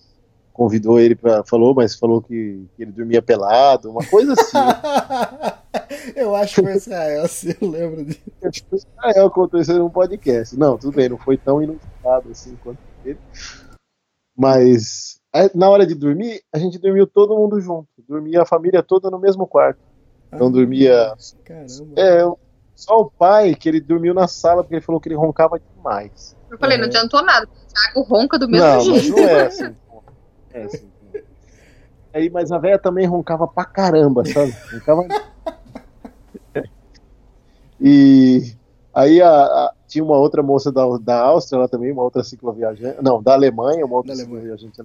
convidou ele para falou, mas falou que, que, ele dormia pelado, uma coisa assim. eu acho que foi Israel, se eu lembro disso. Acho que Israel contou isso num podcast. Não, tudo bem, não foi tão inusitado assim quanto ele. Mas na hora de dormir, a gente dormiu todo mundo junto. Dormia a família toda no mesmo quarto. Então ah, dormia. Caramba. É, só o pai que ele dormiu na sala porque ele falou que ele roncava demais. Eu falei, não adiantou nada. O Thiago ronca do mesmo não, jeito. Mas não é assim. É, assim. Aí, mas a velha também roncava pra caramba, sabe? Roncava. e aí a, a, tinha uma outra moça da, da Áustria lá também, uma outra cicloviajante. Não, da Alemanha, uma outra cicloviajante.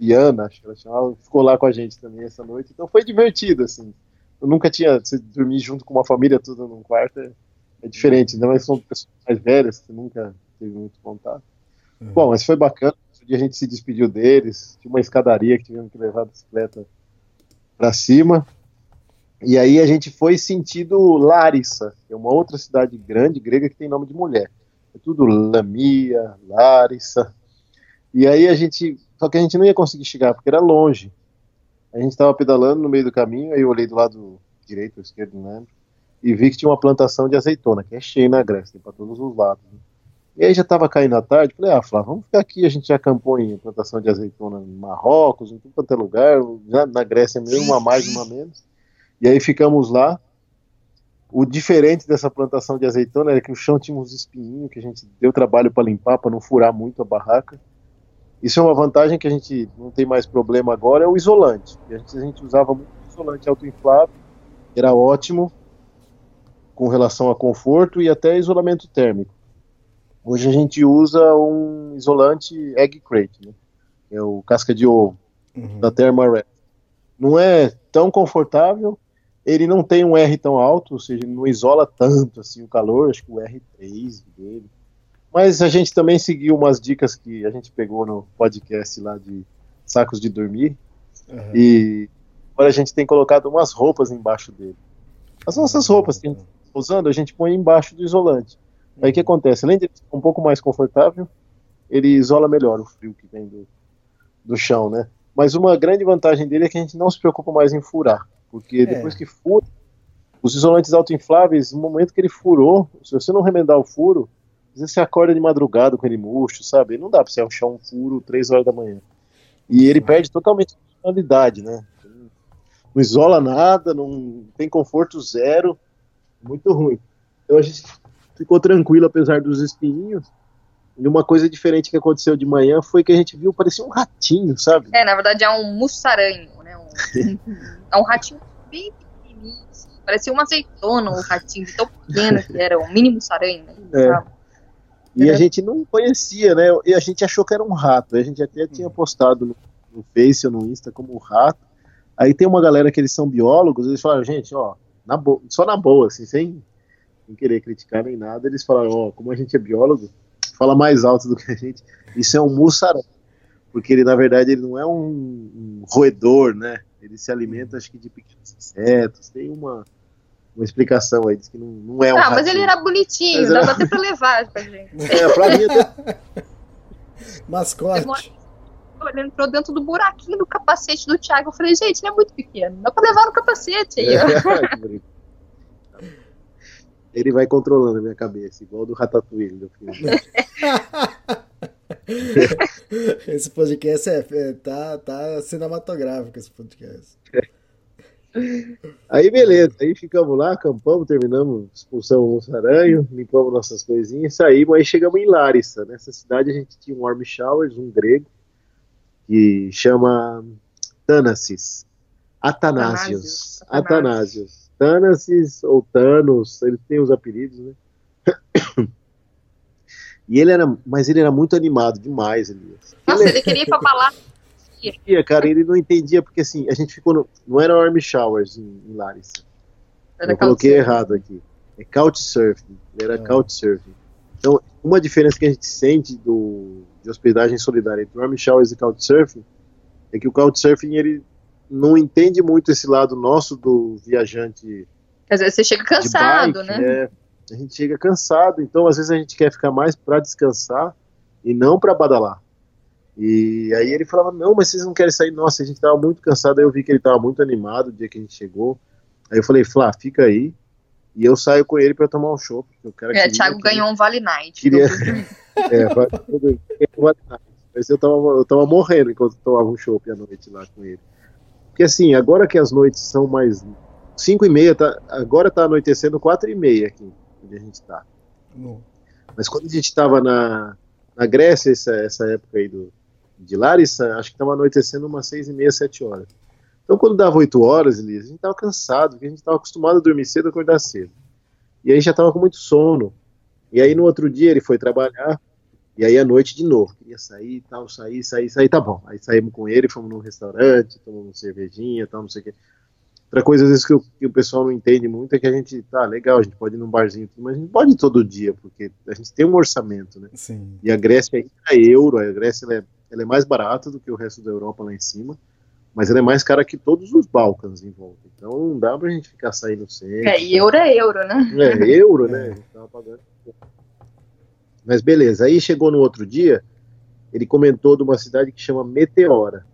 Iana, acho que ela chamava, ficou lá com a gente também essa noite. Então foi divertido, assim. Eu nunca tinha. Dormir junto com uma família toda num quarto é, é diferente, ainda mais são pessoas mais velhas que nunca teve muito contato. Uhum. Bom, mas foi bacana dia a gente se despediu deles, tinha uma escadaria que tivemos que levar a bicicleta para cima. E aí a gente foi sentido Larissa, que é uma outra cidade grande, grega, que tem nome de mulher. É tudo Lamia, Larissa. E aí a gente. Só que a gente não ia conseguir chegar, porque era longe. A gente estava pedalando no meio do caminho, aí eu olhei do lado direito ou esquerdo, não lembro, e vi que tinha uma plantação de azeitona, que é cheia na Grécia, tem para todos os lados. Né? E aí já estava caindo a tarde, falei, ah, Flávio, vamos ficar aqui, a gente já acampou em plantação de azeitona em Marrocos, em tudo quanto é lugar, já na Grécia mesmo, uma mais, uma menos. E aí ficamos lá. O diferente dessa plantação de azeitona era que o chão tinha uns espinhos que a gente deu trabalho para limpar, para não furar muito a barraca. Isso é uma vantagem que a gente não tem mais problema agora, é o isolante. A gente, a gente usava muito isolante autoinflável, era ótimo com relação a conforto e até isolamento térmico. Hoje a gente usa um isolante egg crate, né? é o casca de ovo uhum. da Thermarest. Não é tão confortável, ele não tem um R tão alto, ou seja, não isola tanto assim o calor, acho que o R3 dele. Mas a gente também seguiu umas dicas que a gente pegou no podcast lá de sacos de dormir. Uhum. E agora a gente tem colocado umas roupas embaixo dele. As nossas roupas que a gente tá usando, a gente põe embaixo do isolante. Aí o que acontece? Além de ele ficar um pouco mais confortável, ele isola melhor o frio que vem do, do chão, né? Mas uma grande vantagem dele é que a gente não se preocupa mais em furar, porque é. depois que fura, os isolantes autoinfláveis, no momento que ele furou, se você não remendar o furo, às vezes você acorda de madrugada com ele murcho, sabe? Não dá pra você achar um furo 3 horas da manhã. E ele perde totalmente a funcionalidade, né? Não isola nada, não tem conforto zero, muito ruim. Então a gente ficou tranquilo apesar dos espinhos. E uma coisa diferente que aconteceu de manhã foi que a gente viu, parecia um ratinho, sabe? É, na verdade é um mussaranho, né? Um, é um ratinho bem pequenininho, assim. parecia uma azeitona, um ratinho tão pequeno que era, um mini mussaranho, né? É. E a gente não conhecia, né? E a gente achou que era um rato. A gente até tinha postado no, no Face ou no Insta como um rato. Aí tem uma galera que eles são biólogos, eles falaram, gente, ó, na só na boa, assim, sem, sem querer criticar nem nada, eles falaram, ó, como a gente é biólogo, fala mais alto do que a gente. Isso é um mussarão. Porque ele, na verdade, ele não é um, um roedor, né? Ele se alimenta, acho que, de pequenos insetos. Tem uma, uma explicação aí, diz que não, não é um. Ah, ratinho. mas ele era bonitinho, mas dava era... até pra levar pra gente. É, pra mim até. Mascote. Ele entrou dentro do buraquinho do capacete do Thiago. Eu falei, gente, ele é muito pequeno, dá pra levar no capacete aí, ó. Ele vai controlando a minha cabeça, igual do Ratatouille do filme. esse podcast é, é, tá, tá cinematográfico, esse podcast. Aí beleza, aí ficamos lá, acampamos, terminamos, expulsamos o aranho, limpamos nossas coisinhas, saímos, aí chegamos em Larissa. Nessa cidade a gente tinha um Warm Showers, um grego, que chama Thanasis. Atanásios. Atanásios. Thanasis ou Thanos, ele tem os apelidos, né? E ele era, mas ele era muito animado demais, Elias. Nossa, ele, ele queria ir pra balada entendia, cara, ele não entendia, porque assim, a gente ficou no, não era Army Showers em, em Larissa. Era eu coloquei errado aqui. É Couchsurfing. Ele era é. Couchsurfing. Então, uma diferença que a gente sente do, de hospedagem solidária entre Army Showers e Couchsurfing é que o Couchsurfing, ele não entende muito esse lado nosso do viajante. Às vezes você chega cansado, bike, né? É, a gente chega cansado, então às vezes a gente quer ficar mais para descansar e não para badalar. E aí ele falava, não, mas vocês não querem sair? Nossa, a gente tava muito cansado, aí eu vi que ele tava muito animado o dia que a gente chegou. Aí eu falei, Flá, fica aí. E eu saio com ele para tomar um show. O cara é, Thiago ganhou um Vale Night. Queria... é, um Vale Night. Mas eu tava, eu tava morrendo enquanto tomava um show à noite lá com ele. Porque assim, agora que as noites são mais 5 e meia, tá, agora tá anoitecendo 4 e meia aqui, onde a gente tá. Mas quando a gente tava na, na Grécia, essa, essa época aí do, de Larissa, acho que estava anoitecendo umas seis e meia, sete horas. Então, quando dava oito horas, Elisa, a gente estava cansado, porque a gente estava acostumado a dormir cedo e acordar cedo. E aí já estava com muito sono. E aí no outro dia ele foi trabalhar, e aí à noite de novo, queria sair e tal, sair, sair, sair, tá bom. Aí saímos com ele, fomos num restaurante, tomamos cervejinha, tal, não sei o quê. Outra coisa, às vezes, que o, que o, pessoal não entende muito é que a gente, tá, legal, a gente pode ir num barzinho, mas a gente pode ir todo dia, porque a gente tem um orçamento, né? Sim. E a Grécia é euro, a Grécia é ela é mais barata do que o resto da Europa lá em cima, mas ela é mais cara que todos os Balcãs em volta. Então não dá pra gente ficar saindo sempre. É, e euro é euro, né? É, euro, né? A gente tava pagando. Mas beleza, aí chegou no outro dia, ele comentou de uma cidade que chama Meteora,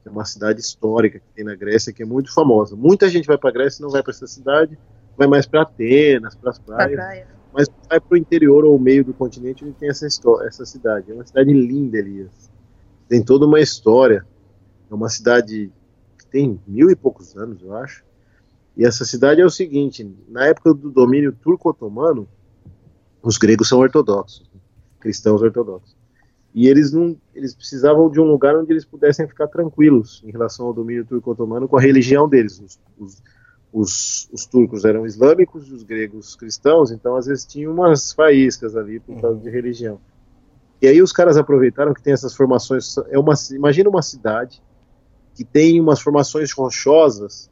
que é uma cidade histórica que tem na Grécia, que é muito famosa. Muita gente vai pra Grécia e não vai para essa cidade, vai mais para Atenas, para as praias. Pra praia mas vai para o interior ou meio do continente onde tem essa, história, essa cidade. É uma cidade linda, Elias. Tem toda uma história. É uma cidade que tem mil e poucos anos, eu acho. E essa cidade é o seguinte: na época do domínio turco-otomano, os gregos são ortodoxos, né? cristãos ortodoxos. E eles não, eles precisavam de um lugar onde eles pudessem ficar tranquilos em relação ao domínio turco-otomano com a religião deles. Os, os, os, os, turcos eram islâmicos e os gregos cristãos, então às vezes tinha umas faíscas ali por causa de religião. E aí os caras aproveitaram que tem essas formações. É uma, imagina uma cidade que tem umas formações rochosas,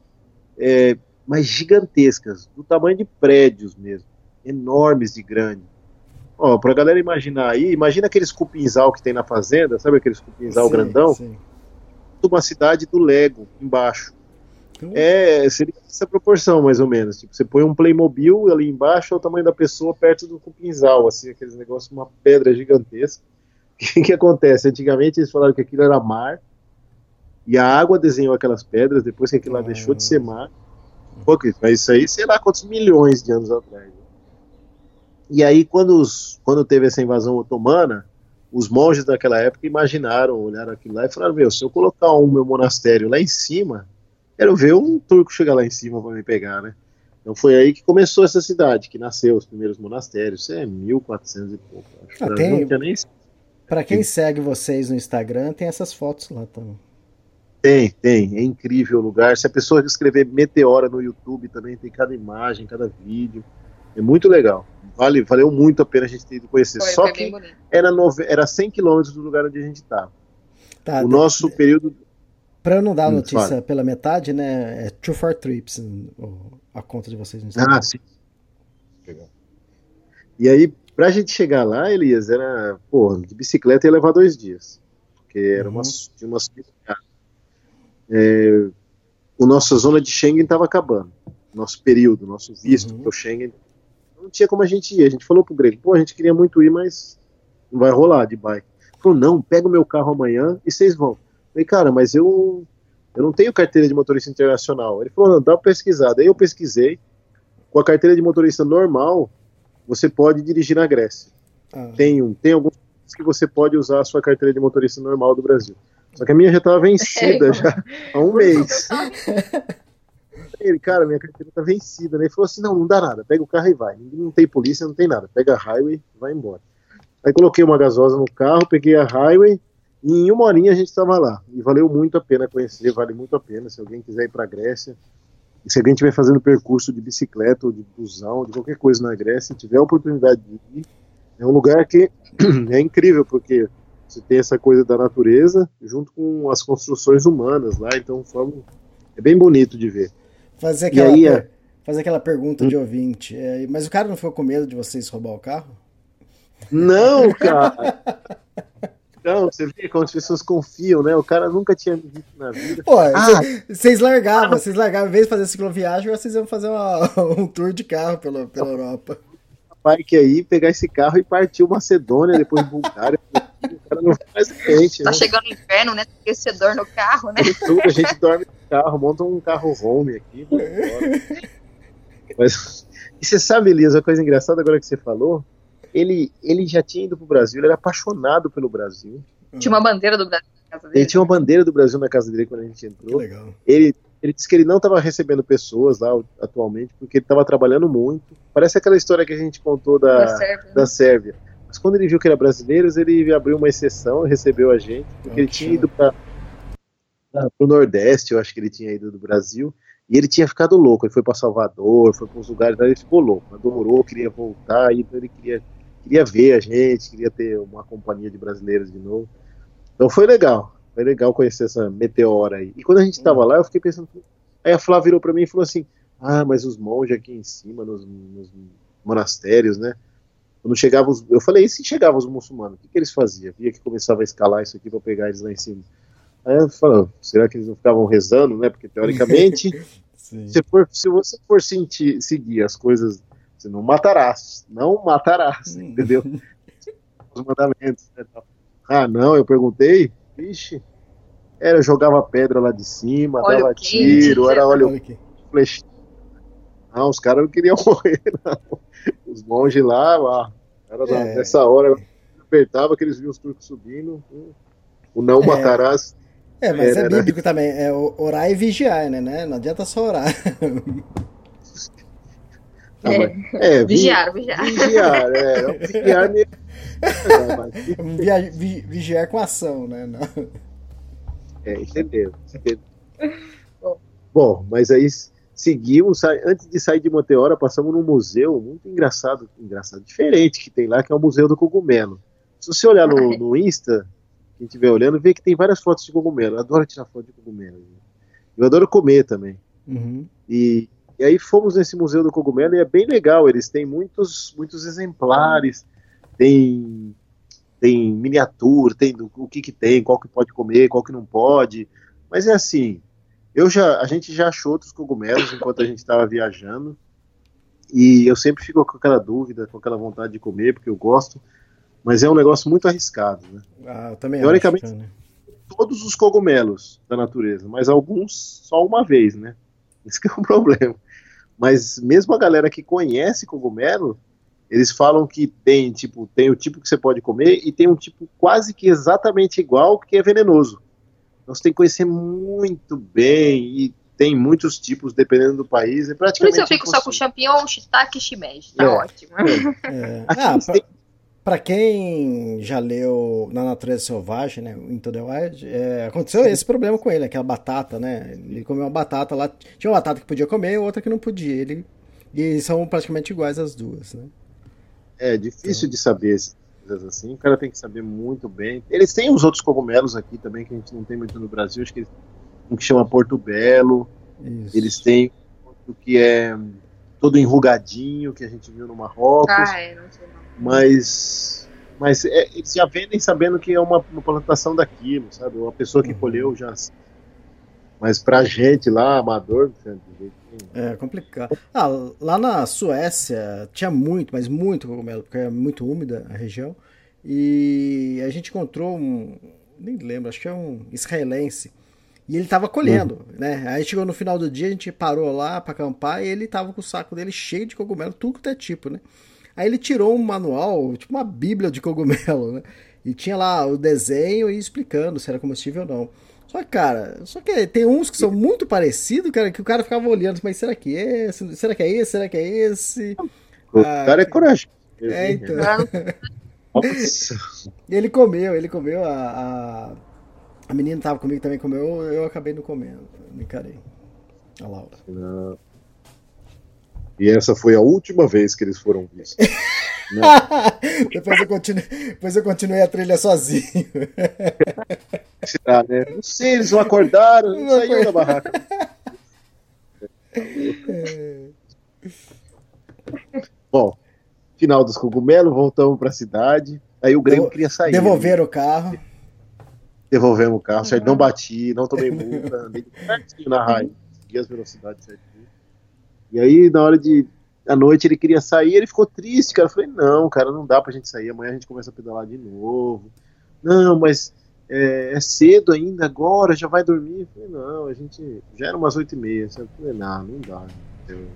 é, mas gigantescas, do tamanho de prédios mesmo, enormes de grande. Ó, pra galera imaginar aí, imagina aqueles cupinzal que tem na fazenda, sabe aqueles cupinzal sim, grandão? Sim. uma cidade do Lego embaixo. É, seria essa proporção, mais ou menos. Tipo, você põe um Playmobil ali embaixo, é o tamanho da pessoa perto do cupinzal, assim, aqueles negócios, uma pedra gigantesca. O que, que acontece? Antigamente eles falaram que aquilo era mar, e a água desenhou aquelas pedras, depois que aquilo lá deixou de ser mar. Pô, mas isso aí, sei lá quantos milhões de anos atrás. E aí, quando, os, quando teve essa invasão otomana, os monges daquela época imaginaram, olharam aquilo lá e falaram: Meu, se eu colocar um meu monastério lá em cima, quero ver um turco chegar lá em cima para me pegar, né? Então foi aí que começou essa cidade, que nasceu os primeiros monastérios. Isso é 1400 e pouco. Acho. Ah, tem... nem... Para quem segue vocês no Instagram, tem essas fotos lá também. Tem, tem. É incrível o lugar. Se a pessoa escrever Meteora no YouTube também, tem cada imagem, cada vídeo. É muito legal. Vale, valeu muito a pena a gente ter ido conhecer. Foi, Só foi que era, nove, era 100 quilômetros do lugar onde a gente estava. Tá, o de, nosso período. Para não dar a hum, notícia fala. pela metade, né? É True for Trips, a conta de vocês no Instagram. Ah, sim. Legal. E aí, pra gente chegar lá, Elias, era, pô, de bicicleta ia levar dois dias. Porque era uhum. uma, uma é, o nossa zona de Schengen estava acabando. Nosso período, nosso visto uhum. para o Schengen não tinha como a gente ir. A gente falou pro Greg, pô, a gente queria muito ir, mas não vai rolar de bike. Ele falou, não, pega o meu carro amanhã e vocês vão. Eu falei, cara, mas eu, eu não tenho carteira de motorista internacional. Ele falou, não, dá uma pesquisada. Aí eu pesquisei, com a carteira de motorista normal, você pode dirigir na Grécia. Ah. Tem, um, tem alguns que você pode usar a sua carteira de motorista normal do Brasil. Só que a minha já estava vencida é, já há um mês. Ele, cara, minha carteira tá vencida? Ele falou assim: não, não dá nada, pega o carro e vai. Não tem polícia, não tem nada. Pega a highway vai embora. Aí coloquei uma gasosa no carro, peguei a highway e em uma horinha a gente estava lá. E valeu muito a pena conhecer, vale muito a pena. Se alguém quiser ir para Grécia, e se alguém estiver fazendo percurso de bicicleta ou de busão, de qualquer coisa na Grécia, tiver a oportunidade de ir, é um lugar que é incrível, porque você tem essa coisa da natureza junto com as construções humanas lá, então forma, é bem bonito de ver. Fazer aquela, aí, per... fazer aquela pergunta hum? de ouvinte. É, mas o cara não ficou com medo de vocês roubar o carro? Não, cara. Não, você vê como as pessoas confiam, né? O cara nunca tinha visto na vida. Pô, vocês ah, largavam, vocês largavam, em vez de fazer cicloviagem, vocês iam fazer uma, um tour de carro pela, pela Europa. Bike aí, pegar esse carro e partir Macedônia, depois Bulgária. o cara não faz frente. Tá né? chegando o inverno, né? Aquecedor no carro, né? Tudo, a gente dorme no carro, monta um carro home aqui. Mas, e você sabe, Elias, uma coisa engraçada agora que você falou, ele, ele já tinha ido pro Brasil, ele era apaixonado pelo Brasil. Tinha uma bandeira do Brasil na casa dele. Ele tinha uma bandeira do Brasil na casa dele quando a gente entrou. Que legal. Ele, ele disse que ele não estava recebendo pessoas lá atualmente, porque ele estava trabalhando muito. Parece aquela história que a gente contou da, da Sérvia. Da Sérvia. Mas quando ele viu que era brasileiro, ele abriu uma exceção e recebeu a gente, porque ele tinha ido para o Nordeste, eu acho que ele tinha ido do Brasil, e ele tinha ficado louco. Ele foi para Salvador, foi para uns lugares, ele ficou louco, adorou, queria voltar, então ele queria queria ver a gente, queria ter uma companhia de brasileiros de novo. Então foi legal, foi legal conhecer essa meteora aí. E quando a gente estava lá, eu fiquei pensando. Aí a Flávia virou para mim e falou assim: Ah, mas os monges aqui em cima, nos, nos monastérios, né? Quando chegavam os, eu falei, e se chegavam os muçulmanos, o que, que eles faziam? Via que começava a escalar isso aqui para pegar eles lá em cima. Aí eu falei, será que eles não ficavam rezando, né? Porque teoricamente, se, for, se você for sentir, seguir as coisas você não matarás. Não matarás, entendeu? Os mandamentos. Né, ah, não, eu perguntei. Vixe. Era, jogava pedra lá de cima, olha dava tiro, era olha flecha. Não, os caras não queriam morrer, não. Os monges lá, lá era é. nessa hora, apertava que eles viam os turcos subindo. O não é. matarás. É, mas era, é bíblico né? também. É orar e vigiar, né? Não adianta só orar. Ah, é, é, vigiar, vigiar. Vigiar, é. Vigiar mesmo. É, vigiar com ação, né? Não. É, entendeu. entendeu. Bom, mas aí seguimos, antes de sair de Monteora, passamos num museu muito engraçado, engraçado, diferente que tem lá, que é o Museu do Cogumelo. Se você olhar no, no Insta, quem estiver olhando, vê que tem várias fotos de cogumelo. Eu adoro tirar foto de cogumelo. Eu adoro comer também. Uhum. E e aí fomos nesse Museu do Cogumelo e é bem legal, eles têm muitos, muitos exemplares, tem, tem miniatura, tem do, o que que tem, qual que pode comer, qual que não pode, Mas é assim, eu já, a gente já achou outros cogumelos enquanto a gente estava viajando. E eu sempre fico com aquela dúvida, com aquela vontade de comer, porque eu gosto. Mas é um negócio muito arriscado, né? Ah, eu também Teoricamente, acho, né? todos os cogumelos da natureza, mas alguns só uma vez, né? Esse que é o problema. Mas mesmo a galera que conhece cogumelo, eles falam que tem, tipo, tem o tipo que você pode comer e tem um tipo quase que exatamente igual que é venenoso. Então você tem que conhecer muito bem e tem muitos tipos dependendo do país. É Por praticamente isso eu fico só com impossível. champignon, shiitake e shimeji. Tá É. ótimo. É. Aqui Ah, pra quem já leu Na Natureza Selvagem, né? Into the Wild, é, aconteceu esse problema com ele, aquela batata, né? Ele comeu uma batata lá. Tinha uma batata que podia comer e outra que não podia. Ele, e são praticamente iguais as duas, né? É difícil de saber essas coisas assim. O cara tem que saber muito bem. Eles têm os outros cogumelos aqui também que a gente não tem muito no Brasil. Acho que eles, um que chama Porto Belo. Isso. Eles têm outro que é todo enrugadinho que a gente viu no Marrocos. Ah, é, não sei não. mas mas é, eles já vendem sabendo que é uma, uma plantação daquilo, sabe? Uma pessoa que Uhum. colheu já. Mas pra gente lá, amador, de jeito nenhum. É complicado. Ah, lá na Suécia tinha muito, mas muito cogumelo, porque é muito úmida a região. E a gente encontrou um, nem lembro, acho que é um israelense. E ele tava colhendo, né? Aí chegou no final do dia, a gente parou lá pra acampar e ele tava com o saco dele cheio de cogumelo, tudo que é tipo, né? Aí ele tirou um manual, tipo uma bíblia de cogumelo, né? E tinha lá o desenho e explicando se era comestível ou não. Só que, cara, só que tem uns que são muito parecidos, cara, que o cara ficava olhando, mas será que é esse? Será que é esse? Será que é esse? O Ah, cara é corajoso. É, então. Nossa. E ele comeu, ele comeu, a, a, a menina tava comigo também comeu, eu acabei não comendo, me encarei. A Laura. Não. E essa foi a última vez que eles foram vistos. depois, eu continue, depois eu continuei a trilha sozinho. Será, né? Não sei, eles não acordaram, não saiu da barraca. Bom, final dos cogumelos, voltamos pra cidade. Aí o Grêmio Devo- queria sair. Devolveram o carro. Devolvemos o carro, certo? Não bati, não tomei multa, andei certinho na raia, segui as velocidades certinho. E aí, na hora de. À noite ele queria sair, ele ficou triste, cara. Eu falei, não, cara, não dá pra gente sair. Amanhã a gente começa a pedalar de novo. Não, mas é, é cedo ainda agora, já vai dormir. Falei, não, a gente. Já era umas oito e meia. sabe? Falei, não, não dá. Eu-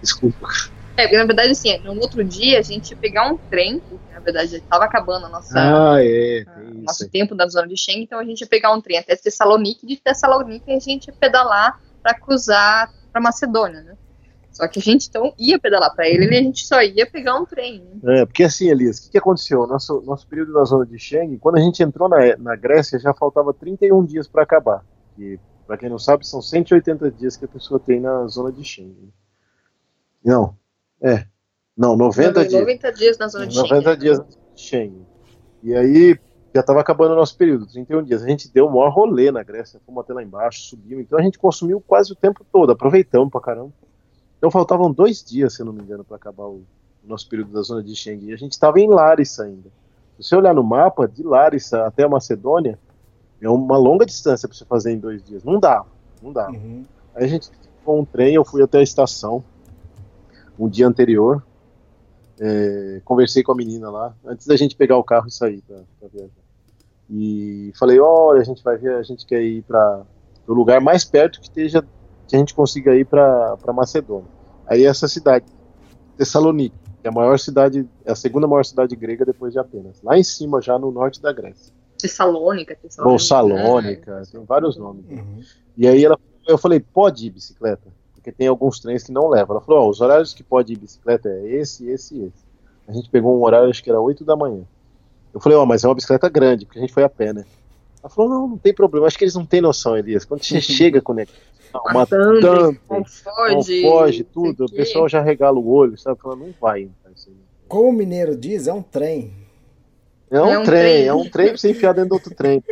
Desculpa. É, porque na verdade, assim, no outro dia a gente ia pegar um trem, porque na verdade estava acabando a nossa, Ah, é, a- nosso aí. tempo da zona de Schengen, então a gente ia pegar um trem até Tessalonique, e de Tessalonique a gente ia pedalar para cruzar para Macedônia, né? Só que a gente então ia pedalar para ele e a gente só ia pegar um trem, né? É, porque assim, Elias, o que, que aconteceu? Nosso, nosso período na zona de Schengen, quando a gente entrou na, na Grécia, já faltava 31 dias para acabar. Que, para quem não sabe, são 180 dias que a pessoa tem na zona de Schengen. Não, é. Não, 90 dias. 90 dias na zona de 90 Schengen. dias na zona de Schengen. E aí, já estava acabando o nosso período, 31 dias. A gente deu o maior rolê na Grécia, fomos até lá embaixo, subimos. Então a gente consumiu quase o tempo todo, aproveitamos pra caramba. Então faltavam dois dias, se eu não me engano, para acabar o, o nosso período da zona de Schengen. E a gente estava em Larissa ainda. Se você olhar no mapa, de Larissa até a Macedônia, é uma longa distância para você fazer em dois dias. Não dá, não dá. Uhum. Aí a gente pegou um trem, eu fui até a estação um dia anterior. é, conversei com a menina lá, antes da gente pegar o carro e sair pra, pra viajar. E falei, olha, a gente vai ver, a gente quer ir para o lugar mais perto que esteja, que a gente consiga ir para Macedônia. Aí essa cidade, Tessalonique, que é a maior cidade, é a segunda maior cidade grega depois de Atenas. Lá em cima, já no norte da Grécia. Tessalônica, Tessalônica. Ou Salônica, tem vários nomes. Uhum. E aí ela, eu falei, pode ir bicicleta? Porque tem alguns trens que não levam. Ela falou, ó, os horários que pode ir bicicleta é esse, esse e esse. A gente pegou um horário, acho que era 8 da manhã. Eu falei, ó, mas é uma bicicleta grande, porque a gente foi a pé, né? Ela falou, não, não tem problema. Acho que eles não têm noção, Elias. Quando você chega com uma Matando, não foge, foge, não tudo, o pessoal já regala o olho, sabe? Fala, não vai entrar isso aí. Como o mineiro diz, é um trem. É um, É um trem, trem. é um trem pra você enfiar dentro do outro trem.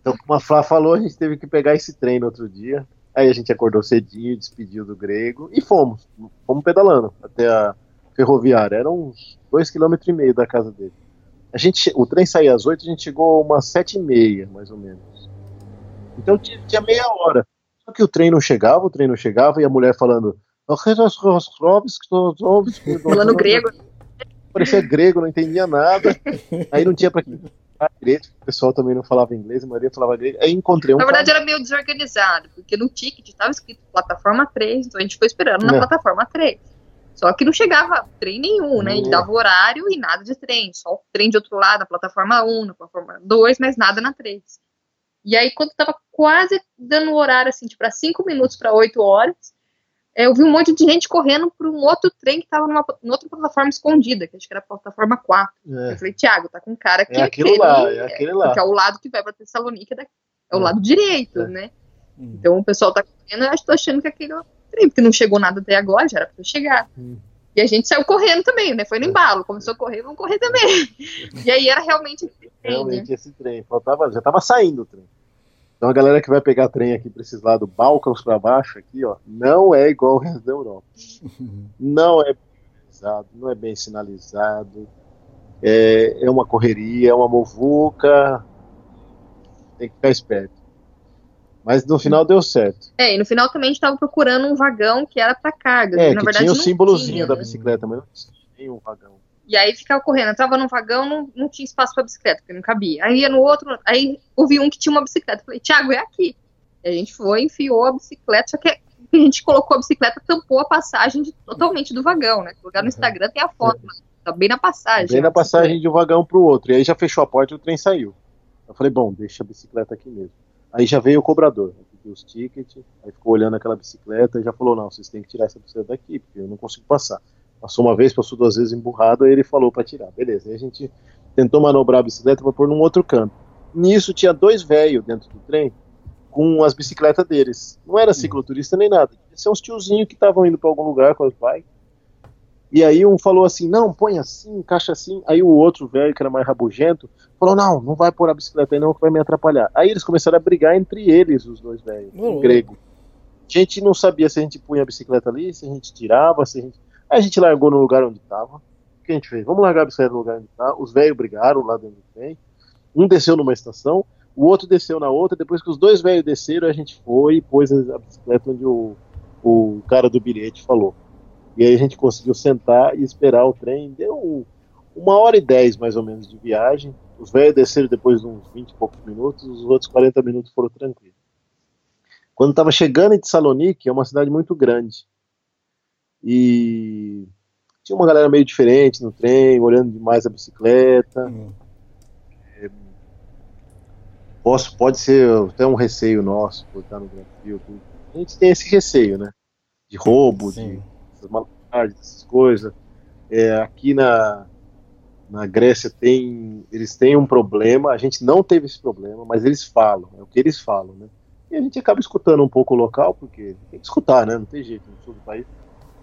Então, como a Flá falou, a gente teve que pegar esse trem no outro dia. Aí a gente acordou cedinho, despediu do grego e fomos. Fomos pedalando até a ferroviária. Era uns dois km e meio da casa dele. A gente, o trem saía às 8, a gente chegou umas 7 e meia, mais ou menos. Então tinha, tinha meia hora. Só que o trem não chegava, o trem não chegava, e a mulher falando. Falando grego. Parecia grego, não entendia nada. Aí não tinha pra quem direito, o pessoal também não falava inglês, a maioria falava grego. Aí encontrei um. Na verdade, cara... era meio desorganizado, porque no ticket estava escrito plataforma 3, então a gente foi esperando na é. plataforma 3. Só que não chegava trem nenhum, né? E dava horário e nada de trem. Só o trem de outro lado, a plataforma 1, na plataforma 2, mas nada na 3. E aí, quando tava quase dando o horário, assim, tipo, para 5 minutos para 8 horas, eu vi um monte de gente correndo para um outro trem que estava numa, numa, outra plataforma escondida, que acho que era a plataforma 4. É. Eu falei, Tiago, tá com um cara que é aquele lá, é aquele lá. Que é o lado que vai para Tessalônica, é o é. lado direito, é. né? Hum. Então o pessoal tá correndo, eu estou achando que aquele trem, porque não chegou nada até agora, já era para chegar. Hum. E a gente saiu correndo também, né? Foi no embalo, começou a correr, vamos correr também. E aí era realmente esse trem. Realmente né? esse trem. Faltava, já estava saindo o trem. Então a galera que vai pegar trem aqui para esses lados, Balcãs para baixo aqui, ó, não é igual o resto da Europa. Não é não é bem sinalizado, é, é uma correria, é uma movuca, tem que ficar esperto. Mas no final deu certo. É, e no final também a gente estava procurando um vagão que era para carga. É, que, na verdade, tinha o símbolozinho tinha, da né? bicicleta, mas não tinha um vagão. E aí ficava correndo. Entrava num vagão, não, não tinha espaço para bicicleta, porque não cabia. Aí ia no outro, aí ouvi um que tinha uma bicicleta. Falei, Thiago, é aqui. E a gente foi, enfiou a bicicleta, só que a gente colocou a bicicleta, tampou a passagem de, totalmente do vagão, né? Lugar no uhum. Instagram tem a foto, é. tá bem na passagem. Bem na passagem de um vagão pro outro. E aí já fechou a porta e o trem saiu. Eu falei, bom, deixa a bicicleta aqui mesmo. Aí já veio o cobrador, pediu os tickets, aí ficou olhando aquela bicicleta e já falou, não, vocês têm que tirar essa bicicleta daqui, porque eu não consigo passar. Passou uma vez, passou duas vezes emburrado, aí ele falou para tirar. Beleza, aí a gente tentou manobrar a bicicleta para pôr num outro canto. Nisso tinha dois velhos dentro do trem com as bicicletas deles. Não era cicloturista nem nada. São uns tiozinhos que estavam indo para algum lugar com os pais. E aí um falou assim, não, põe assim, encaixa assim. Aí o outro velho, que era mais rabugento, falou, não, não vai pôr a bicicleta aí não, que vai me atrapalhar. Aí eles começaram a brigar entre eles, os dois velhos, em grego. A gente não sabia se a gente punha a bicicleta ali, se a gente tirava, se a gente... Aí a gente largou no lugar onde estava. O que a gente fez? Vamos largar a bicicleta no lugar onde está. Os velhos brigaram lá dentro do trem. Um desceu numa estação, o outro desceu na outra. Depois que os dois velhos desceram, a gente foi e pôs a bicicleta onde o, o cara do bilhete falou. E aí a gente conseguiu sentar e esperar o trem. Deu uma hora e dez, mais ou menos, de viagem. Os velhos desceram depois de uns 20 e poucos minutos, os outros 40 minutos foram tranquilos. Quando estava chegando em Salonique, é uma cidade muito grande. E tinha uma galera meio diferente no trem, olhando demais a bicicleta. Uhum. É, posso, pode ser até um receio nosso por estar no Brasil. A gente tem esse receio, né? De roubo, Sim. de essas malandragens, essas coisas. É, aqui na, na Grécia tem, eles têm um problema, a gente não teve esse problema, mas eles falam, é o que eles falam, né? E a gente acaba escutando um pouco o local, porque tem que escutar, né? Não tem jeito, no sul do país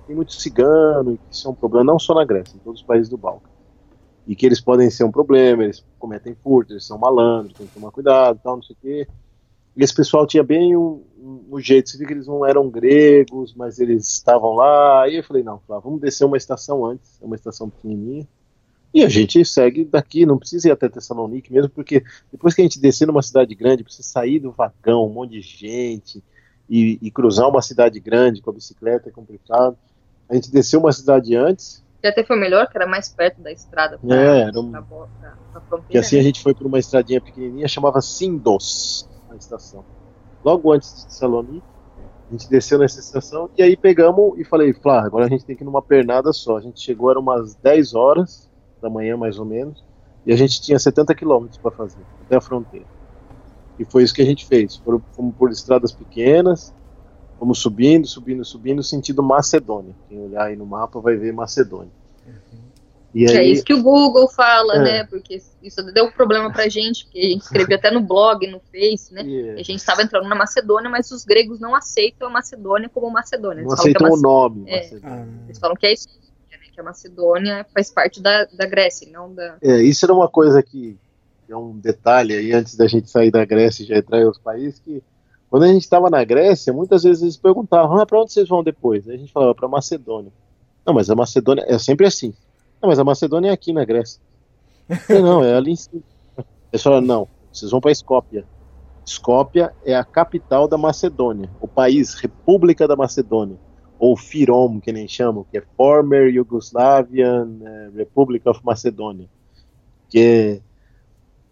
tem muito cigano, e que isso é um problema não só na Grécia, em todos os países do Balcão. E que eles podem ser um problema, eles cometem furto, eles são malandros, tem que tomar cuidado, tal, não sei o quê. E esse pessoal tinha bem um, um, um, jeito, você viu que eles não eram gregos, mas eles estavam lá. Aí eu falei, não, vamos descer uma estação antes, é uma estação pequenininha. E a gente segue daqui, não precisa ir até Tessalonique mesmo, porque depois que a gente descer numa cidade grande, precisa sair do vagão, um monte de gente, e, e cruzar uma cidade grande com a bicicleta é complicado. A gente desceu uma cidade antes. Que até foi melhor, que era mais perto da estrada. Pra, é, era um... pra, pra, pra fronteira, que assim né? a gente foi por uma estradinha pequenininha, chamava Sindos, a estação. Logo antes de Salonique, a gente desceu nessa estação e aí pegamos e falei, Flá, agora a gente tem que ir numa pernada só. A gente chegou, eram umas 10 horas da manhã mais ou menos, e a gente tinha 70 quilômetros para fazer, até a fronteira. E foi isso que a gente fez. Fomos por estradas pequenas, Vamos subindo, subindo, subindo, sentido Macedônia. Quem olhar aí no mapa vai ver Macedônia. E aí, é isso que o Google fala, é. né? Porque isso deu um problema pra gente, porque a gente escreveu até no blog, no Face, né? Yeah. A gente estava entrando na Macedônia, mas os gregos não aceitam a Macedônia como Macedônia. Eles não aceitam o nome. É, eles falam que é isso, né? que a Macedônia faz parte da, da Grécia, não da. É, isso era uma coisa que é um detalhe aí antes da gente sair da Grécia e já entrar em outros países que quando a gente estava na Grécia, muitas vezes eles perguntavam: ah, para onde vocês vão depois? Aí a gente falava: para Macedônia. Não, mas a Macedônia é sempre assim. Não, mas a Macedônia é aqui na Grécia. não, é ali em cima. Eles falaram, não, vocês vão para Escópia. Escópia é a capital da Macedônia, o país, República da Macedônia, ou FIROM, que nem chamam, que é Former Yugoslavian eh, Republic of Macedonia. Que é...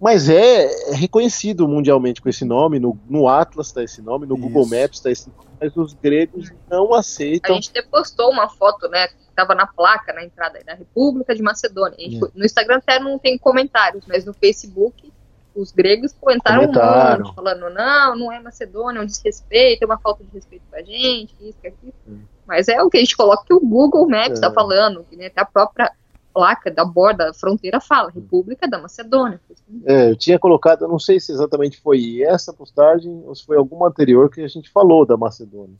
Mas é, é reconhecido mundialmente com esse nome, no, no Atlas está esse nome, no Isso. Google Maps está esse nome, mas os gregos não aceitam. A gente até postou uma foto, né, que estava na placa, na entrada da República de Macedônia. É. No Instagram até não tem comentários, mas no Facebook os gregos comentaram, comentaram. um monte, falando, não, não é Macedônia, é um desrespeito, é uma falta de respeito pra gente, isso, aquilo. Hum. Mas é o que a gente coloca que o Google Maps está é. falando, que né, até a própria placa da borda, da fronteira fala, República da Macedônia. É, eu tinha colocado, eu não sei se exatamente foi essa postagem ou se foi alguma anterior que a gente falou da Macedônia.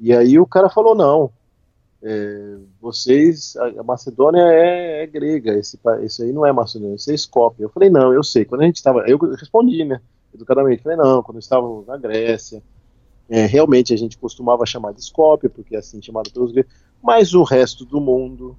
E aí o cara falou, não, é, vocês, a, Macedônia é, é, grega, esse, esse aí não é Macedônia, esse é Skopje. Eu falei, não, eu sei. Quando a gente estava, eu respondi, né, educadamente, falei, não, quando estava na Grécia, é, realmente a gente costumava chamar de Skopje, porque é assim chamado pelos gregos, mas o resto do mundo,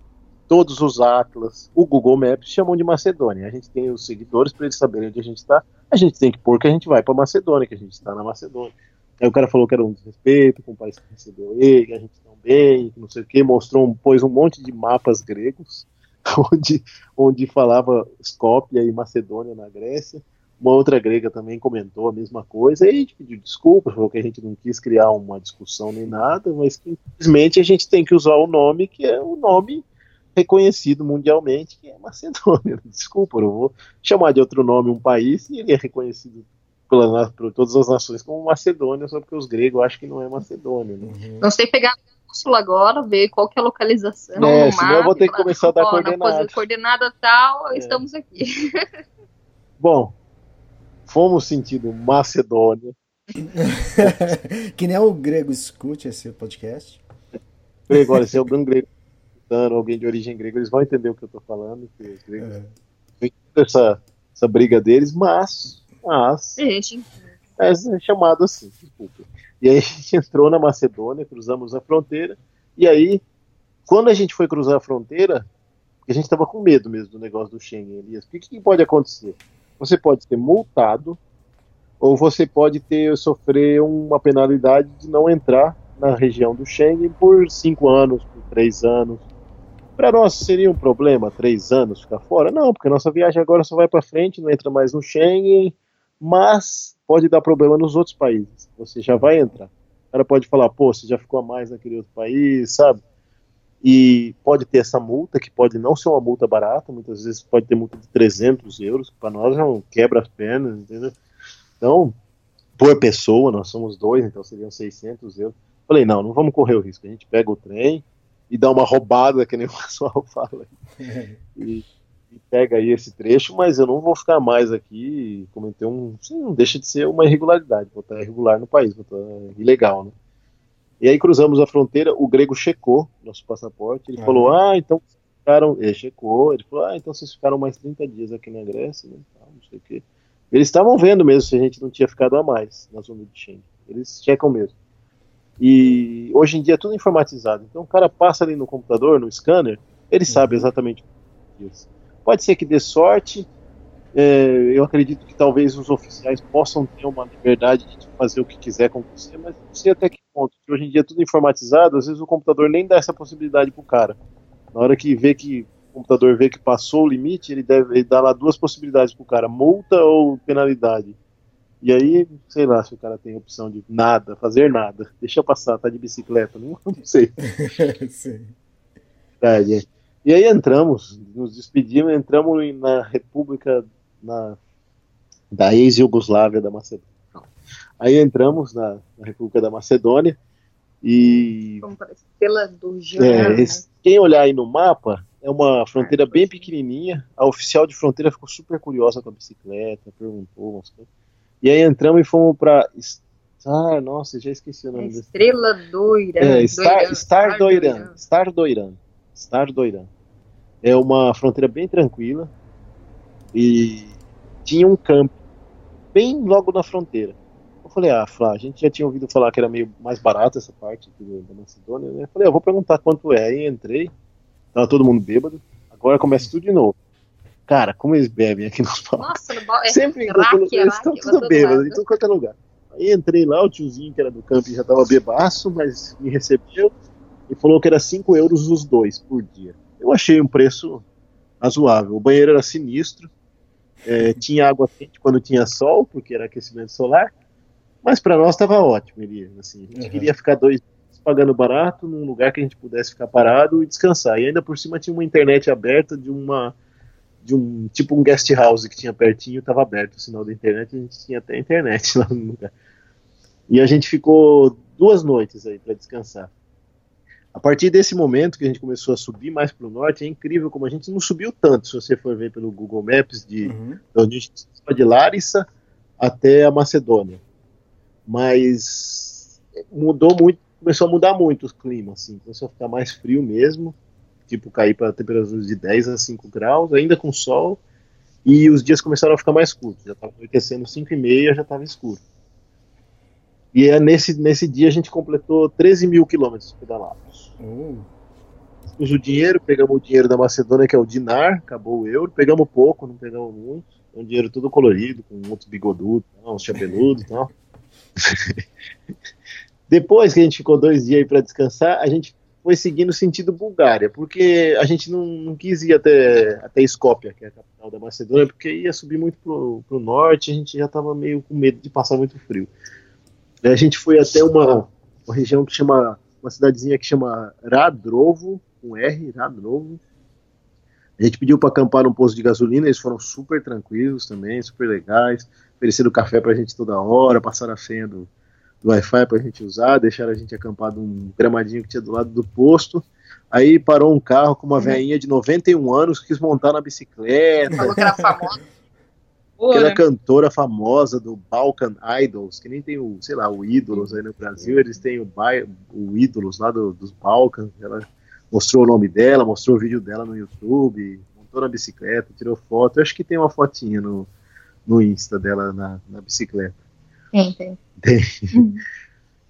todos os atlas, o Google Maps chamam de Macedônia. A gente tem os seguidores para eles saberem onde a gente está, a gente tem que pôr que a gente vai para Macedônia, que a gente está na Macedônia. Aí o cara falou que era um desrespeito com o país que recebeu ele, que a gente não bem, que não sei o que, mostrou, pôs um monte de mapas gregos, onde, onde falava Skopje e Macedônia na Grécia. Uma outra grega também comentou a mesma coisa, e a gente pediu desculpas, falou que a gente não quis criar uma discussão nem nada, mas que infelizmente a gente tem que usar o nome que é o nome reconhecido mundialmente, que é Macedônia. Desculpa, eu vou chamar de outro nome um país e ele é reconhecido pela, por todas as nações como Macedônia, só porque os gregos acham que não é Macedônia. Né? Uhum. Não sei pegar bússola agora, ver qual que é a localização. É, senão eu vou ter que começar a dar coordenada. coordenada tal, é. estamos aqui. Bom, fomos sentido Macedônia. que nem o grego escute esse podcast. Grego, olha, se algum grego alguém de origem grega, eles vão entender o que eu estou falando. Que os gregos é. essa, essa briga deles, mas mas. É, é chamado assim, desculpa. E aí a gente entrou na Macedônia, cruzamos a fronteira, e aí, quando a gente foi cruzar a fronteira, a gente estava com medo mesmo do negócio do Schengen, Elias. O que, que pode acontecer? Você pode ser multado, ou você pode ter sofrer uma penalidade de não entrar na região do Schengen por cinco anos, por três anos. Para nós seria um problema três anos ficar fora? Não, porque nossa viagem agora só vai para frente, não entra mais no Schengen, mas pode dar problema nos outros países. Você já vai entrar. O cara pode falar, pô, você já ficou a mais naquele outro país, sabe? E pode ter essa multa, que pode não ser uma multa barata, muitas vezes pode ter multa de 300 euros, que para nós não quebra as pernas, entendeu? Então, por pessoa, nós somos dois, então seriam 600 euros. Falei, não, não vamos correr o risco. A gente pega o trem e dá uma roubada, que nem o pessoal fala. E e pega aí esse trecho, mas eu não vou ficar mais aqui e cometer um. Sim, não deixa de ser uma irregularidade, botar irregular no país, botar ilegal, né? E aí cruzamos a fronteira, o grego checou nosso passaporte, ele falou, ah, então ficaram. Ele checou, ele falou, ah, então vocês ficaram mais 30 dias aqui na Grécia, né? Não sei o quê. Eles estavam vendo mesmo se a gente não tinha ficado a mais na zona de Schengen. Eles checam mesmo. E hoje em dia é tudo informatizado. Então o cara passa ali no computador, no scanner, ele uhum. sabe exatamente o que isso. Pode ser que dê sorte. É, eu acredito que talvez os oficiais possam ter uma liberdade de fazer o que quiser com você, mas não sei até que ponto. Porque hoje em dia é tudo informatizado, às vezes o computador nem dá essa possibilidade pro cara. Na hora que vê que o computador vê que passou o limite, ele deve ele dá lá duas possibilidades pro cara, multa ou penalidade. E aí, sei lá se o cara tem opção de nada, fazer nada. Deixa passar, tá de bicicleta, não, não sei. Sim. É, é. E aí entramos, nos despedimos, entramos na República na, da ex-Yugoslávia da Macedônia. Aí entramos na, na, República da Macedônia e. Pela do é, né? Quem olhar aí no mapa, é uma fronteira bem pequenininha. A oficial de fronteira ficou super curiosa com a bicicleta, perguntou. E aí entramos e fomos para. Ah, nossa, já esqueci o nome Estrela do Irã. É, Star, Star do Irã. Star do Irã. Star do Irã. É uma fronteira bem tranquila e tinha um campo bem logo na fronteira. Eu falei, ah, Flá, a gente já tinha ouvido falar que era meio mais barato essa parte da Macedônia, né? Eu falei, ah, eu vou perguntar quanto é. Aí entrei, tava todo mundo bêbado, agora começa tudo de novo. Cara, como eles bebem aqui nos palcos. Nossa, no balcão. Sempre raque, enquanto eles raque, estão tudo bêbados, em tudo quanto é lugar. Aí entrei lá, o tiozinho que era do camping já tava bebaço, mas me recebeu e falou que era 5 euros os dois por dia. Eu achei um preço razoável. O banheiro era sinistro, é, tinha água quente quando tinha sol, porque era aquecimento solar, mas para nós estava ótimo, Elias. Assim, a gente Uhum. queria ficar dois dias pagando barato num lugar que a gente pudesse ficar parado e descansar. E ainda por cima tinha uma internet aberta de uma de um tipo um guest house que tinha pertinho, estava aberto o sinal da internet, a gente tinha até internet lá no lugar. E a gente ficou duas noites aí para descansar. A partir desse momento que a gente começou a subir mais para o norte, é incrível como a gente não subiu tanto, se você for ver pelo Google Maps de Uhum. onde a gente estava de Larissa até a Macedônia. Mas mudou muito, começou a mudar muito o clima, assim, começou a ficar mais frio mesmo, tipo cair para temperaturas de 10 a 5 graus, ainda com sol, e os dias começaram a ficar mais curtos, já estava anoitecendo 5 e meia, já estava escuro. E é nesse, nesse dia a gente completou 13 mil quilômetros pedalados. Pus o dinheiro, pegamos o dinheiro da Macedônia, que é o dinar, acabou o euro, pegamos pouco, não pegamos muito. Um dinheiro todo colorido, com outros bigodudos, tal, uns chapeludos e tal. Depois que a gente ficou dois dias aí para descansar, a gente foi seguindo sentido Bulgária, porque a gente não, não quis ir até, até Skopje, que é a capital da Macedônia, porque ia subir muito pro, pro norte, a gente já estava meio com medo de passar muito frio. A gente foi até uma, uma região que chama, uma cidadezinha que chama Radrovo, com R, Radrovo. A gente pediu para acampar num posto de gasolina, eles foram super tranquilos também, super legais, ofereceram café pra gente toda hora, passaram a senha do, do Wi-Fi pra gente usar, deixaram a gente acampar num gramadinho que tinha do lado do posto. Aí parou um carro com uma veinha de 91 anos que quis montar na bicicleta, Falou que era famosa. aquela cantora famosa do Balkan Idols, que nem tem o, sei lá, o Ídolos aí no Brasil, eles têm o, o Ídolos lá do- dos Balkans, ela mostrou o nome dela, mostrou o vídeo dela no YouTube, montou na bicicleta, tirou foto, eu acho que tem uma fotinha no, no Insta dela na, na bicicleta. Tem, tem.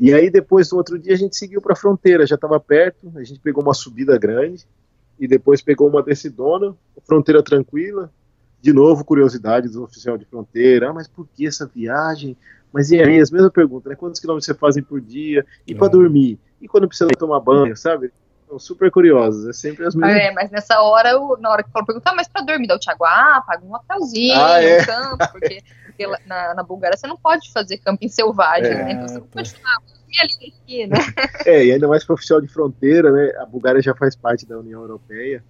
E aí depois, no outro dia, a gente seguiu para a fronteira, já estava perto, a gente pegou uma subida grande, e depois pegou uma descidona, fronteira tranquila, de novo, curiosidade do oficial de fronteira, ah, mas por que essa viagem? Mas e aí, as mesmas perguntas, né? Quantos quilômetros você fazem por dia? E para É. dormir? E quando precisa tomar banho, sabe? São super curiosos, é sempre as mesmas. É, mas nessa hora, eu- na hora que falou, perguntar, mas pra dormir, daí o Thiago, ah, paga um hotelzinho, Ah, é. um campo, porque, porque lá- na, na Bulgária você não pode fazer camping selvagem, É, né? Então você não pode falar, ah, aqui, né? É, e ainda mais para oficial de fronteira, né? A Bulgária já faz parte da União Europeia.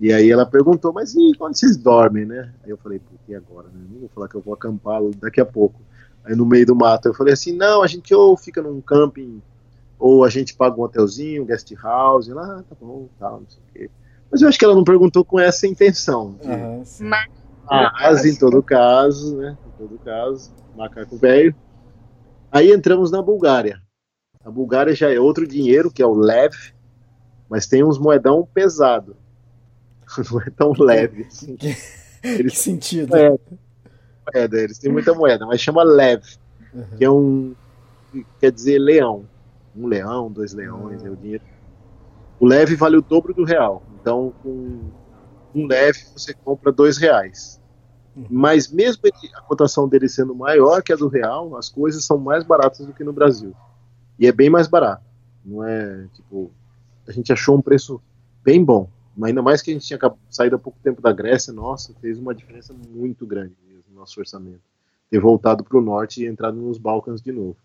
E aí ela perguntou, mas e quando vocês dormem, né? Aí eu falei, pô, e agora? Né? Não vou falar que eu vou acampar daqui a pouco. Aí no meio do mato eu falei assim, não, a gente ou fica num camping, ou a gente paga um hotelzinho, um guest house, e ela, ah, tá bom, tal, não sei o quê. Mas eu acho que ela não perguntou com essa intenção. de- sim. Mas mas em todo caso, né? Todo caso, macaco velho. Aí entramos na Bulgária. A Bulgária já é outro dinheiro, que é o lev, mas tem uns moedão pesado. Não é tão leve assim. Que Eles sentido? É. moeda, eles têm muita moeda, mas chama lev, Uhum. que é um que quer dizer leão. Um leão, dois leões, é o dinheiro. O leve vale o dobro do real. Então, com um leve você compra dois reais. Mas mesmo ele- a cotação dele sendo maior que a do real, as coisas são mais baratas do que no Brasil. E é bem mais barato. Não é tipo. A gente achou um preço bem bom. Mas ainda mais que a gente tinha saído há pouco tempo da Grécia, nossa, fez uma diferença muito grande mesmo no nosso orçamento. Ter voltado para o norte e entrado nos Balcãs de novo.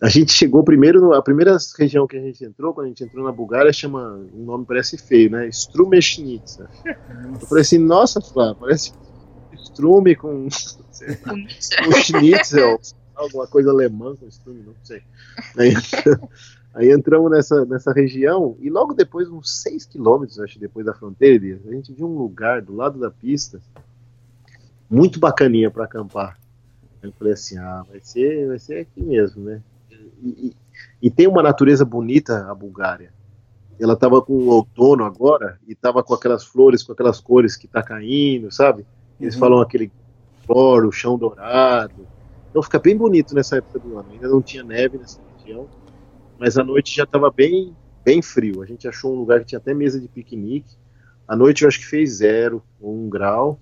A gente chegou primeiro, a primeira região que a gente entrou, quando a gente entrou na Bulgária, chama, um nome parece feio, né? Strumeshnitsa. Eu falei assim, nossa, Flá, parece strume com, com schnitzel, alguma coisa alemã com strume, não sei. Aí, aí entramos nessa, nessa região e logo depois, uns 6 quilômetros, acho, depois da fronteira, a gente viu um lugar do lado da pista muito bacaninha para acampar. Eu falei assim, ah, vai ser, vai ser aqui mesmo, né? E, e- e tem uma natureza bonita a Bulgária. Ela tava com o outono agora e tava com aquelas flores, com aquelas cores que tá caindo, sabe? Eles Uhum. falam aquele flor, o chão dourado. Então fica bem bonito nessa época do ano. Ainda não tinha neve nessa região, mas a noite já estava bem, bem frio. A gente achou um lugar que tinha até mesa de piquenique. À noite eu acho que fez zero ou um grau.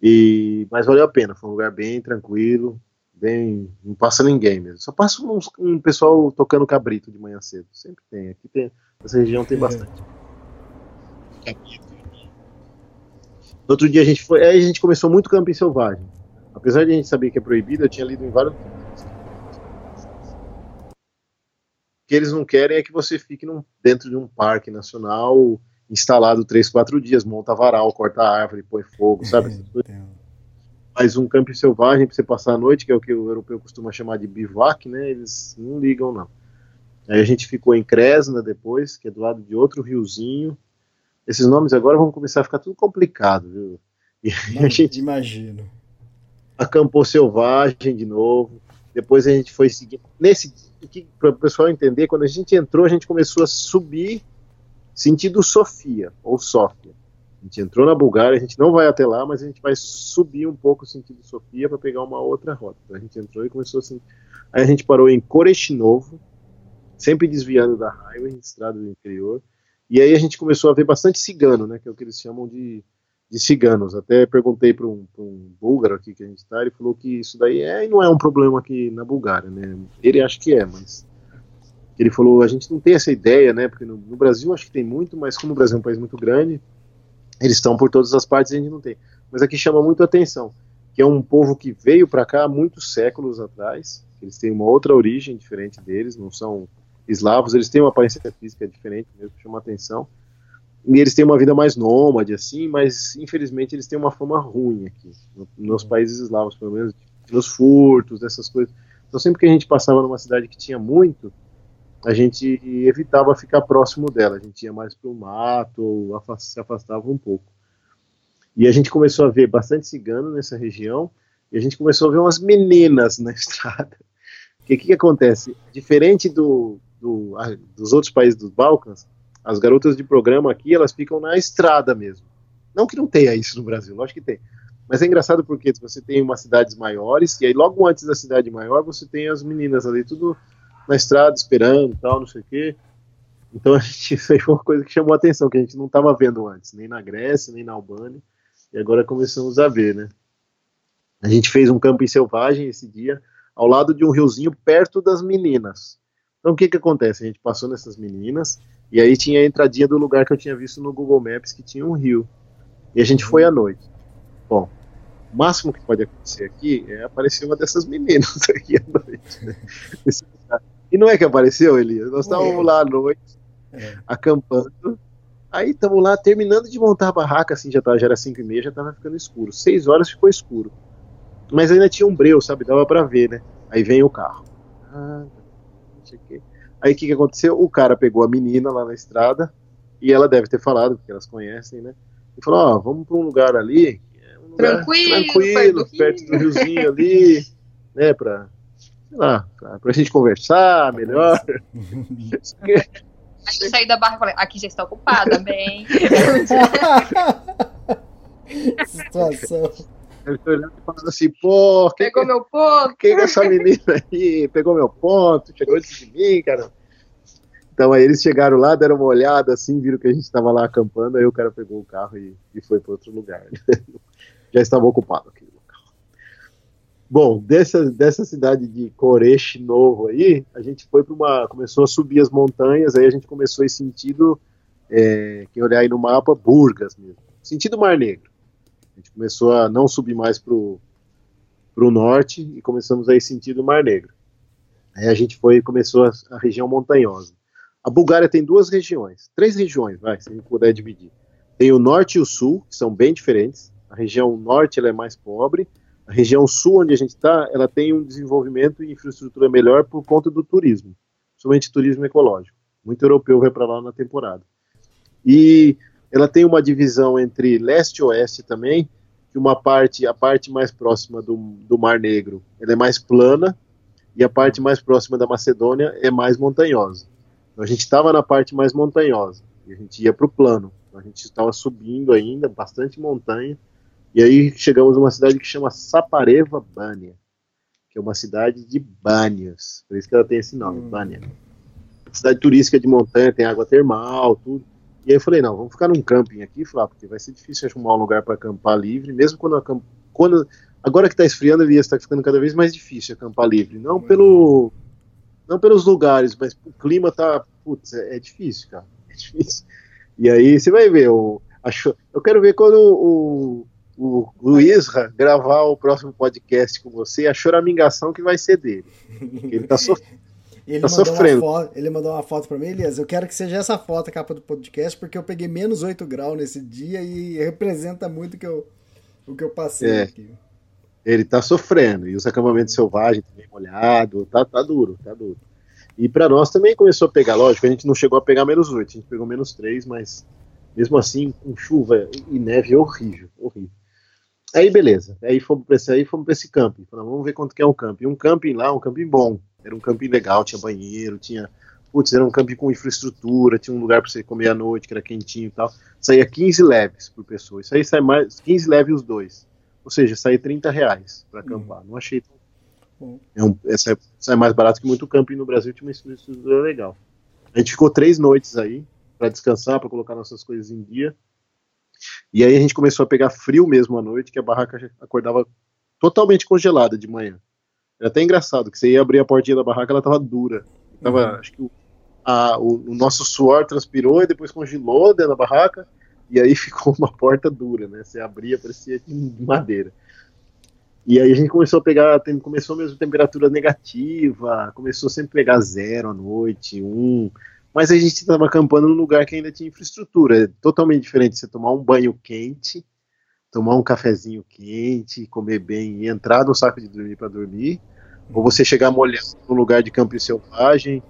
E, mas valeu a pena, foi um lugar bem tranquilo, bem. Não passa ninguém mesmo. Só passa um, um pessoal tocando cabrito de manhã cedo. Sempre tem. Aqui tem. Essa região tem bastante. No outro dia a gente foi. Aí a gente começou muito camping selvagem. Apesar de a gente saber que é proibido, eu tinha lido em vários. O que eles não querem é que você fique num, dentro de um parque nacional instalado três, quatro dias, monta varal, corta árvore, põe fogo, sabe? Mas um camping selvagem para você passar a noite, que é o que o europeu costuma chamar de bivac, né? Eles não ligam, não. Aí a gente ficou em Cresna depois, que é do lado de outro riozinho, esses nomes agora vão começar a ficar tudo complicado, viu? E a gente imagino. Acampou selvagem de novo. Depois a gente foi seguir. Nesse para o pessoal entender, quando a gente entrou, a gente começou a subir sentido Sofia ou Sófia. A gente entrou na Bulgária, a gente não vai até lá, mas a gente vai subir um pouco o sentido Sofia para pegar uma outra rota. Então a gente entrou e começou assim. Aí a gente parou em Koreshinovo, sempre desviando da highway, estrada do interior. E aí a gente começou a ver bastante cigano, né, que é o que eles chamam de, de ciganos. Até perguntei para um, um, búlgaro aqui que a gente está, ele falou que isso daí é e não é um problema aqui na Bulgária, né? Ele acha que é, mas ele falou a gente não tem essa ideia, né? Porque no, no Brasil acho que tem muito, mas como o Brasil é um país muito grande, eles estão por todas as partes e a gente não tem. Mas aqui chama muito atenção, que é um povo que veio para cá há muitos séculos atrás. Eles têm uma outra origem diferente deles, não são eslavos, eles têm uma aparência física diferente mesmo, chama atenção. E eles têm uma vida mais nômade, assim, mas infelizmente eles têm uma fama ruim aqui, no, nos uhum. países eslavos, pelo menos, nos furtos, dessas coisas. Então sempre que a gente passava numa cidade que tinha muito, a gente evitava ficar próximo dela, a gente ia mais para o mato, ou se afastava um pouco. E a gente começou a ver bastante cigano nessa região, e a gente começou a ver umas meninas na estrada. O que, que acontece? Diferente do, do, dos outros países dos Balcãs, as garotas de programa aqui, elas ficam na estrada mesmo. Não que não tenha isso no Brasil, lógico que tem. Mas é engraçado porque você tem umas cidades maiores, e aí logo antes da cidade maior você tem as meninas ali tudo na estrada esperando tal, não sei o quê. Então a gente, isso aí foi uma coisa que chamou a atenção, que a gente não estava vendo antes, nem na Grécia, nem na Albânia, e agora começamos a ver, né? A gente fez um camping selvagem esse dia, ao lado de um riozinho perto das meninas. Então o que que acontece? A gente passou nessas meninas e aí tinha a entradinha do lugar que eu tinha visto no Google Maps que tinha um rio. E a gente foi à noite. Bom, o máximo que pode acontecer aqui é aparecer uma dessas meninas aqui à noite. Né? e não é que apareceu, Elias? Nós estávamos lá à noite, é. acampando. Aí estamos lá terminando de montar a barraca, assim, já, tava, já era 5 e meia, já estava ficando escuro. 6 horas ficou escuro. Mas ainda tinha um breu, sabe? Dava para ver, né? Aí vem o carro. Ah, sei o quê. Aí o que, que aconteceu? O cara pegou a menina lá na estrada, e ela deve ter falado, porque elas conhecem, né? E falou: Ó, oh, vamos para um lugar ali, é um lugar tranquilo, tranquilo perto do riozinho ali, né? Pra, sei lá, pra, pra gente conversar melhor. Aí eu saí da barra e falei: aqui já está ocupada, bem. Situação. Ele foi olhando e falando assim, pô, pegou que, meu ponto. Quem é essa menina aí? Pegou meu ponto, chegou antes de mim, cara. Então aí eles chegaram lá, deram uma olhada assim, viram que a gente estava lá acampando, aí o cara pegou o carro e, e foi para outro lugar. Já estava ocupado aquele local. Bom, dessa, dessa cidade de Coreche Novo aí, a gente foi para uma. começou a subir as montanhas, aí a gente começou esse sentido, é, quem olhar aí no mapa, Burgas mesmo. Sentido Mar Negro. A gente começou a não subir mais para o norte e começamos a ir sentido Mar Negro. Aí a gente foi começou a, a, região montanhosa. A Bulgária tem duas regiões, três regiões, vai, se a gente puder dividir. Tem o norte e o sul, que são bem diferentes. A região norte ela é mais pobre. A região sul, onde a gente está, ela tem um desenvolvimento e infraestrutura melhor por conta do turismo, somente turismo ecológico. Muito europeu vai para lá na temporada. E ela tem uma divisão entre leste e oeste também, que uma parte, a parte mais próxima do, do Mar Negro, ela é mais plana, e a parte mais próxima da Macedônia é mais montanhosa. Então a gente estava na parte mais montanhosa, e a gente ia para o plano. Então, a gente estava subindo ainda, bastante montanha, e aí chegamos a uma cidade que chama Sapareva Bânia, que é uma cidade de banhas, por isso que ela tem esse nome, hum. Bânia. Cidade turística de montanha, tem água termal, tudo. E aí eu falei, não, vamos ficar num camping aqui, Flá, porque vai ser difícil arrumar um lugar para acampar livre, mesmo quando, acamp... quando agora que está esfriando, ele está ficando cada vez mais difícil acampar livre. Não pelo não pelos lugares, mas o clima tá, putz, é, é difícil, cara. É difícil. E aí você vai ver, o, eu quero ver quando o, o Luizra gravar o próximo podcast com você, a choramingação que vai ser dele. Ele tá sofrendo. Ele, tá mandou sofrendo. Uma foto, ele mandou uma foto pra mim, Elias. Eu quero que seja essa foto, a capa do podcast, porque eu peguei menos 8 graus nesse dia e representa muito o que eu, o que eu passei é. aqui. Ele tá sofrendo. E os acampamentos selvagens também molhado, tá, tá duro, tá duro. E para nós também começou a pegar, lógico, a gente não chegou a pegar menos 8, a gente pegou menos 3, mas mesmo assim, com chuva e neve, é horrível, horrível. Aí beleza, aí fomos para esse, aí fomos pra esse camping. Falamos, vamos ver quanto que é um camping. Um camping lá, um camping bom. Era um camping legal, tinha banheiro, tinha. Putz, era um camping com infraestrutura, tinha um lugar para você comer à noite, que era quentinho e tal. Saía 15 leves por pessoa. Isso aí sai mais. 15 leves os dois. Ou seja, saía 30 reais para acampar. Uhum. Não achei tão. É um, é mais barato que muito camping no Brasil, tinha uma infraestrutura legal. A gente ficou três noites aí para descansar, para colocar nossas coisas em dia. E aí a gente começou a pegar frio mesmo à noite, que a barraca acordava totalmente congelada de manhã. Era até engraçado, que você ia abrir a portinha da barraca, ela tava dura. Tava, uhum. acho que o, a, o, o, nosso suor transpirou e depois congelou dentro da barraca, e aí ficou uma porta dura, né? Você abria, parecia de madeira. E aí a gente começou a pegar, começou mesmo temperatura negativa, começou sempre a pegar zero à noite, um, mas a gente estava acampando num lugar que ainda tinha infraestrutura. É totalmente diferente você tomar um banho quente, tomar um cafezinho quente, comer bem e entrar no saco de dormir para dormir, ou você chegar molhado num lugar de campo selvagem,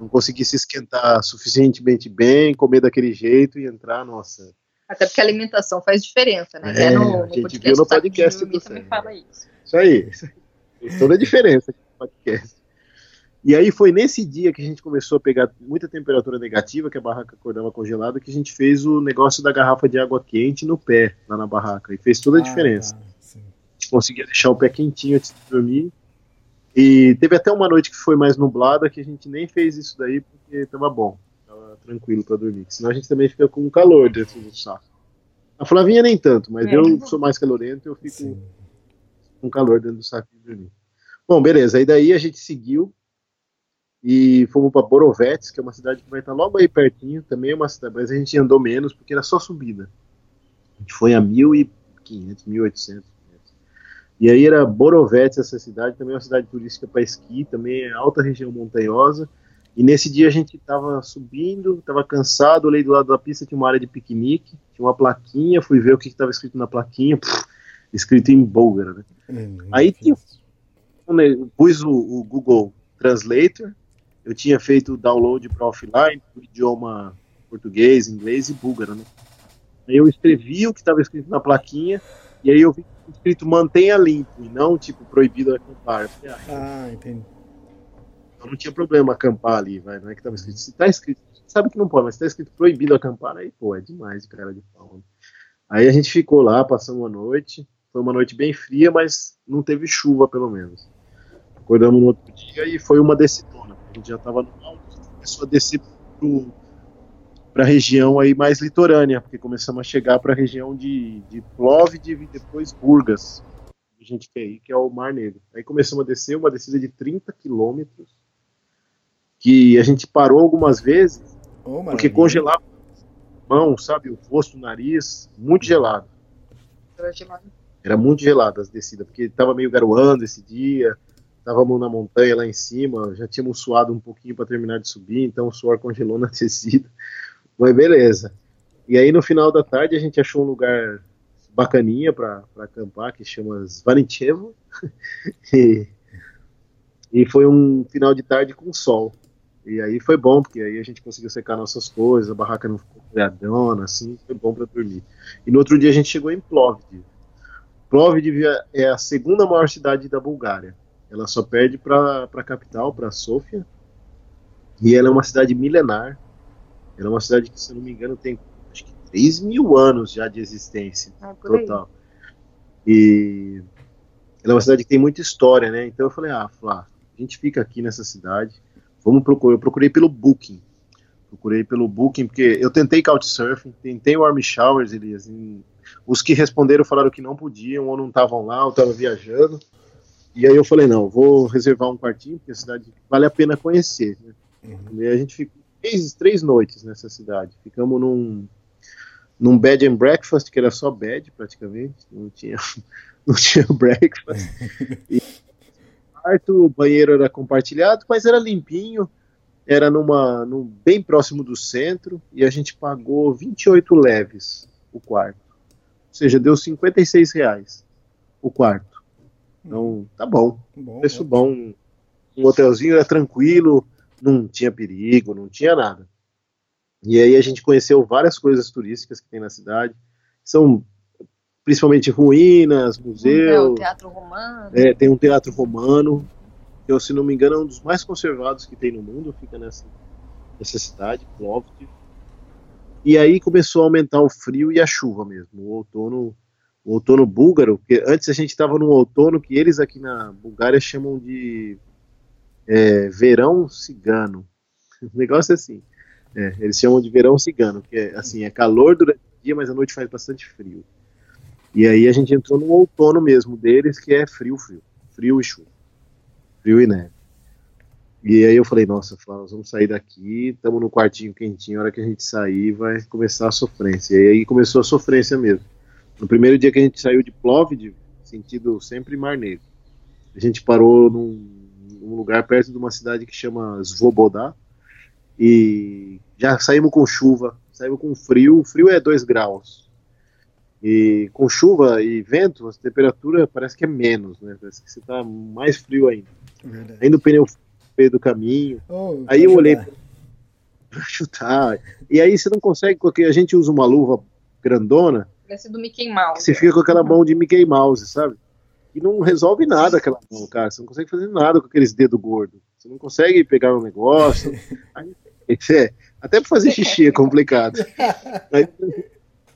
não conseguir se esquentar suficientemente bem, comer daquele jeito e entrar, nossa. Até porque a alimentação faz diferença, né? É, no, no a gente viu no podcast do também fala isso. Isso aí, isso aí. Toda a diferença no podcast. E aí foi nesse dia que a gente começou a pegar muita temperatura negativa, que a barraca acordava congelada, que a gente fez o negócio da garrafa de água quente no pé, lá na barraca. E fez toda a ah, diferença. Tá, a gente conseguia deixar o pé quentinho antes de dormir. E teve até uma noite que foi mais nublada, que a gente nem fez isso daí, porque tava bom. Tava tranquilo para dormir. Senão a gente também fica com calor dentro do saco. A Flavinha nem tanto, mas é. eu sou mais calorento, eu fico Sim. com calor dentro do saco de dormir. Bom, beleza. Aí daí a gente seguiu e fomos para Borovetes, que é uma cidade que vai estar logo aí pertinho, também é uma cidade, mas a gente andou menos porque era só subida. A gente foi a 1.500, 1.800 E aí era Borovetes, essa cidade, também é uma cidade turística para esqui, também é alta região montanhosa. E nesse dia a gente estava subindo, estava cansado, olhei do lado da pista, tinha uma área de piquenique, tinha uma plaquinha, fui ver o que estava escrito na plaquinha, pff, escrito em búlgaro, né? Hum, aí tinha, pus o, o Google Translator, eu tinha feito o download para offline, do idioma português, inglês e búlgaro, né? Aí eu escrevi o que estava escrito na plaquinha, e aí eu vi escrito mantenha limpo, e não tipo proibido acampar. Falei, ah, ah, entendi. Então não tinha problema acampar ali, vai, não é que estava escrito. Se está escrito, sabe que não pode, mas se tá escrito proibido acampar, aí pô, é demais de cara de pau. Né? Aí a gente ficou lá, passando uma noite, foi uma noite bem fria, mas não teve chuva pelo menos. Acordamos no outro dia e foi uma decidona. A gente já estava no alto, começou a descer para a região aí mais litorânea, porque começamos a chegar para a região de, de Plovdiv e depois Burgas. A gente quer ir, que é o Mar Negro. Aí começamos a descer, uma descida de 30 quilômetros, que a gente parou algumas vezes, oh, porque congelava mão, sabe, o rosto, o nariz, muito gelado. Era gelado. Era muito gelado as descidas, porque estava meio garoando esse dia, estávamos na montanha lá em cima, já tínhamos suado um pouquinho para terminar de subir, então o suor congelou na descida. Mas beleza. E aí no final da tarde a gente achou um lugar bacaninha para acampar que chama Zvanichevo. e, e foi um final de tarde com sol. E aí foi bom, porque aí a gente conseguiu secar nossas coisas, a barraca não ficou criadona, assim, foi bom para dormir. E no outro dia a gente chegou em Plovdiv. Plovdiv é a segunda maior cidade da Bulgária. Ela só perde para a capital, para Sofia. E ela é uma cidade milenar. Ela é uma cidade que, se eu não me engano, tem acho que 3 mil anos já de existência ah, total. E ela é uma cidade que tem muita história, né? Então eu falei, ah, Flá, a gente fica aqui nessa cidade, vamos procurar. Eu procurei pelo Booking. Procurei pelo Booking, porque eu tentei Couchsurfing, tentei Warm Showers, Elias. Os que responderam falaram que não podiam, ou não estavam lá, ou estavam viajando. E aí eu falei, não, vou reservar um quartinho, porque a cidade vale a pena conhecer. Né? Uhum. E a gente ficou três, três noites nessa cidade. Ficamos num, num bed and breakfast, que era só bed praticamente, não tinha, não tinha breakfast. E quarto, o banheiro era compartilhado, mas era limpinho, era numa, num, bem próximo do centro, e a gente pagou 28 leves o quarto. Ou seja, deu 56 reais o quarto. Então, tá bom. bom Preço bom. Um hotelzinho era tranquilo, não tinha perigo, não tinha nada. E aí a gente conheceu várias coisas turísticas que tem na cidade. São principalmente ruínas, museu. Um teatro romano. É, tem um teatro romano, que eu, se não me engano, é um dos mais conservados que tem no mundo, fica nessa, nessa cidade, Plovdiv. E aí começou a aumentar o frio e a chuva mesmo. O outono, o outono búlgaro, porque antes a gente estava num outono que eles aqui na Bulgária chamam de é, verão cigano. O negócio é assim. É, eles chamam de verão cigano, que é assim, é calor durante o dia, mas à noite faz bastante frio. E aí a gente entrou no outono mesmo deles, que é frio, frio. Frio e chuva. Frio e neve. E aí eu falei, nossa, nós vamos sair daqui, estamos no quartinho quentinho, a hora que a gente sair vai começar a sofrência. E aí começou a sofrência mesmo. No primeiro dia que a gente saiu de Plovdiv, sentido sempre Mar Negro, a gente parou num, num lugar perto de uma cidade que chama Svoboda, e já saímos com chuva, saímos com frio, o frio é 2 graus. E com chuva e vento, a temperatura parece que é menos, né? Parece que você está mais frio ainda. Verdade. Ainda o pneu do caminho. Oh, aí eu olhei para chutar. E aí você não consegue, porque a gente usa uma luva grandona. Parece do Mickey Mouse. você fica com aquela mão de Mickey Mouse, sabe? E não resolve nada aquela mão, cara. Você não consegue fazer nada com aqueles dedos gordos. Você não consegue pegar um negócio. aí, é, até para fazer xixi é complicado. Aí,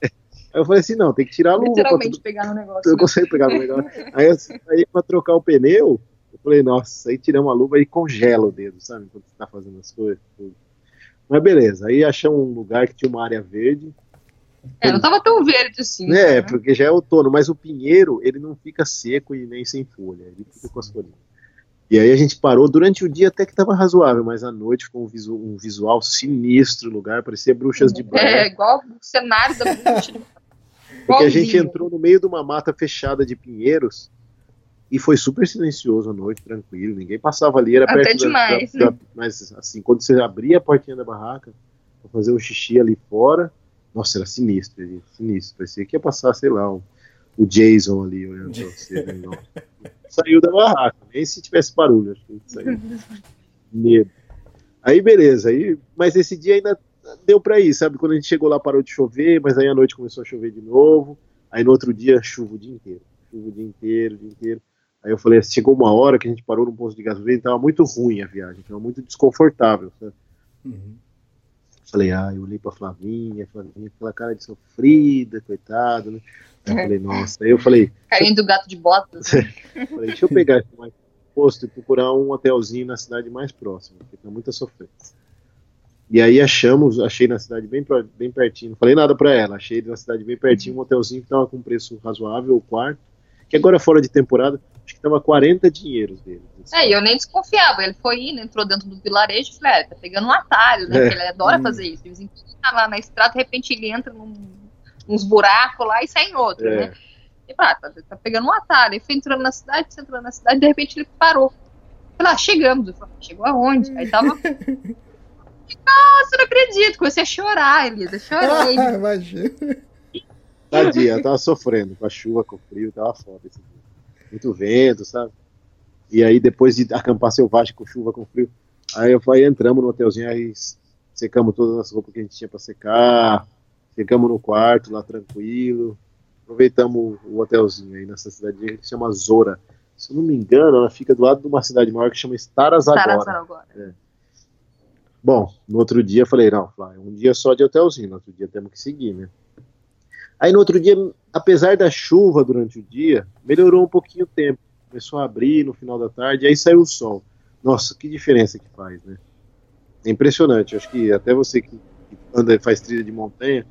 Aí eu falei assim, não, tem que tirar a luva. Literalmente pegar no negócio. Eu né? consigo pegar no negócio. aí, aí pra trocar o pneu, eu falei, nossa, aí tiramos a luva e congela o dedo, sabe? Enquanto você tá fazendo as coisas. Tudo. Mas beleza, aí achamos um lugar que tinha uma área verde. É, não tava tão verde assim. É, né? porque já é outono, mas o pinheiro, ele não fica seco e nem sem folha, ele fica com as folhinhas. E aí a gente parou durante o dia até que tava razoável, mas à noite ficou um, visu um visual sinistro lugar, parecia bruxas de Blair. É, igual o cenário da bruxa de Porque a gente entrou no meio de uma mata fechada de pinheiros e foi super silencioso à noite, tranquilo, ninguém passava ali, era Até perto demais. Da, da, mas assim, quando você abria a portinha da barraca para fazer um xixi ali fora, nossa, era sinistro, ali, sinistro, parecia que ia passar, sei lá, um, o Jason ali olhando pra você, né, Saiu da barraca, nem se tivesse barulho, acho que saiu. Medo. Aí beleza, aí, mas esse dia ainda deu para ir, sabe? Quando a gente chegou lá parou de chover, mas aí à noite começou a chover de novo. Aí no outro dia, chuva o dia inteiro. Chuva o dia inteiro, o dia inteiro. Aí eu falei, chegou uma hora que a gente parou num posto de gasolina tava muito ruim a viagem, tava muito desconfortável, sabe? Uhum. Falei, ah, eu olhei pra Flavinha, Flavinha, aquela cara de sofrida, coitada, né? Aí eu falei, nossa, aí eu falei. Carinho do gato de botas. falei, deixa eu pegar esse mais posto e procurar um hotelzinho na cidade mais próxima, porque tá muita sofrência. E aí achamos, achei na cidade bem, bem pertinho, não falei nada para ela, achei na cidade bem pertinho um hotelzinho que tava com preço razoável, o quarto, que agora fora de temporada, acho que tava 40 dinheiros dele. É, e eu nem desconfiava, ele foi indo, entrou dentro do vilarejo e falei, é, tá pegando um atalho, né, é. ele adora hum. fazer isso, ele tá lá na estrada, de repente ele entra num, uns buracos lá e sai em outro, é. né. E ah, tá, tá, pegando um atalho, ele foi entrando na cidade, entrando na cidade, de repente ele parou. Falei, ah, chegamos. Eu falei, chegou aonde? Aí tava Nossa, não acredito. Comecei a chorar, Elisa. Chorei. Ah, imagina. Tadinha, tava sofrendo com a chuva, com o frio, tava foda esse dia. Muito vento, sabe? E aí, depois de acampar selvagem com chuva, com frio, aí eu aí entramos no hotelzinho, aí secamos todas as roupas que a gente tinha para secar, ficamos no quarto lá tranquilo, aproveitamos o hotelzinho aí nessa cidade que se chama Zora. Se eu não me engano, ela fica do lado de uma cidade maior que chama Staras agora. É. Bom, no outro dia eu falei, não, um dia só de hotelzinho, no outro dia temos que seguir, né? Aí no outro dia, apesar da chuva durante o dia, melhorou um pouquinho o tempo. Começou a abrir no final da tarde, aí saiu o sol. Nossa, que diferença que faz, né? É impressionante. Eu acho que até você que anda faz trilha de montanha,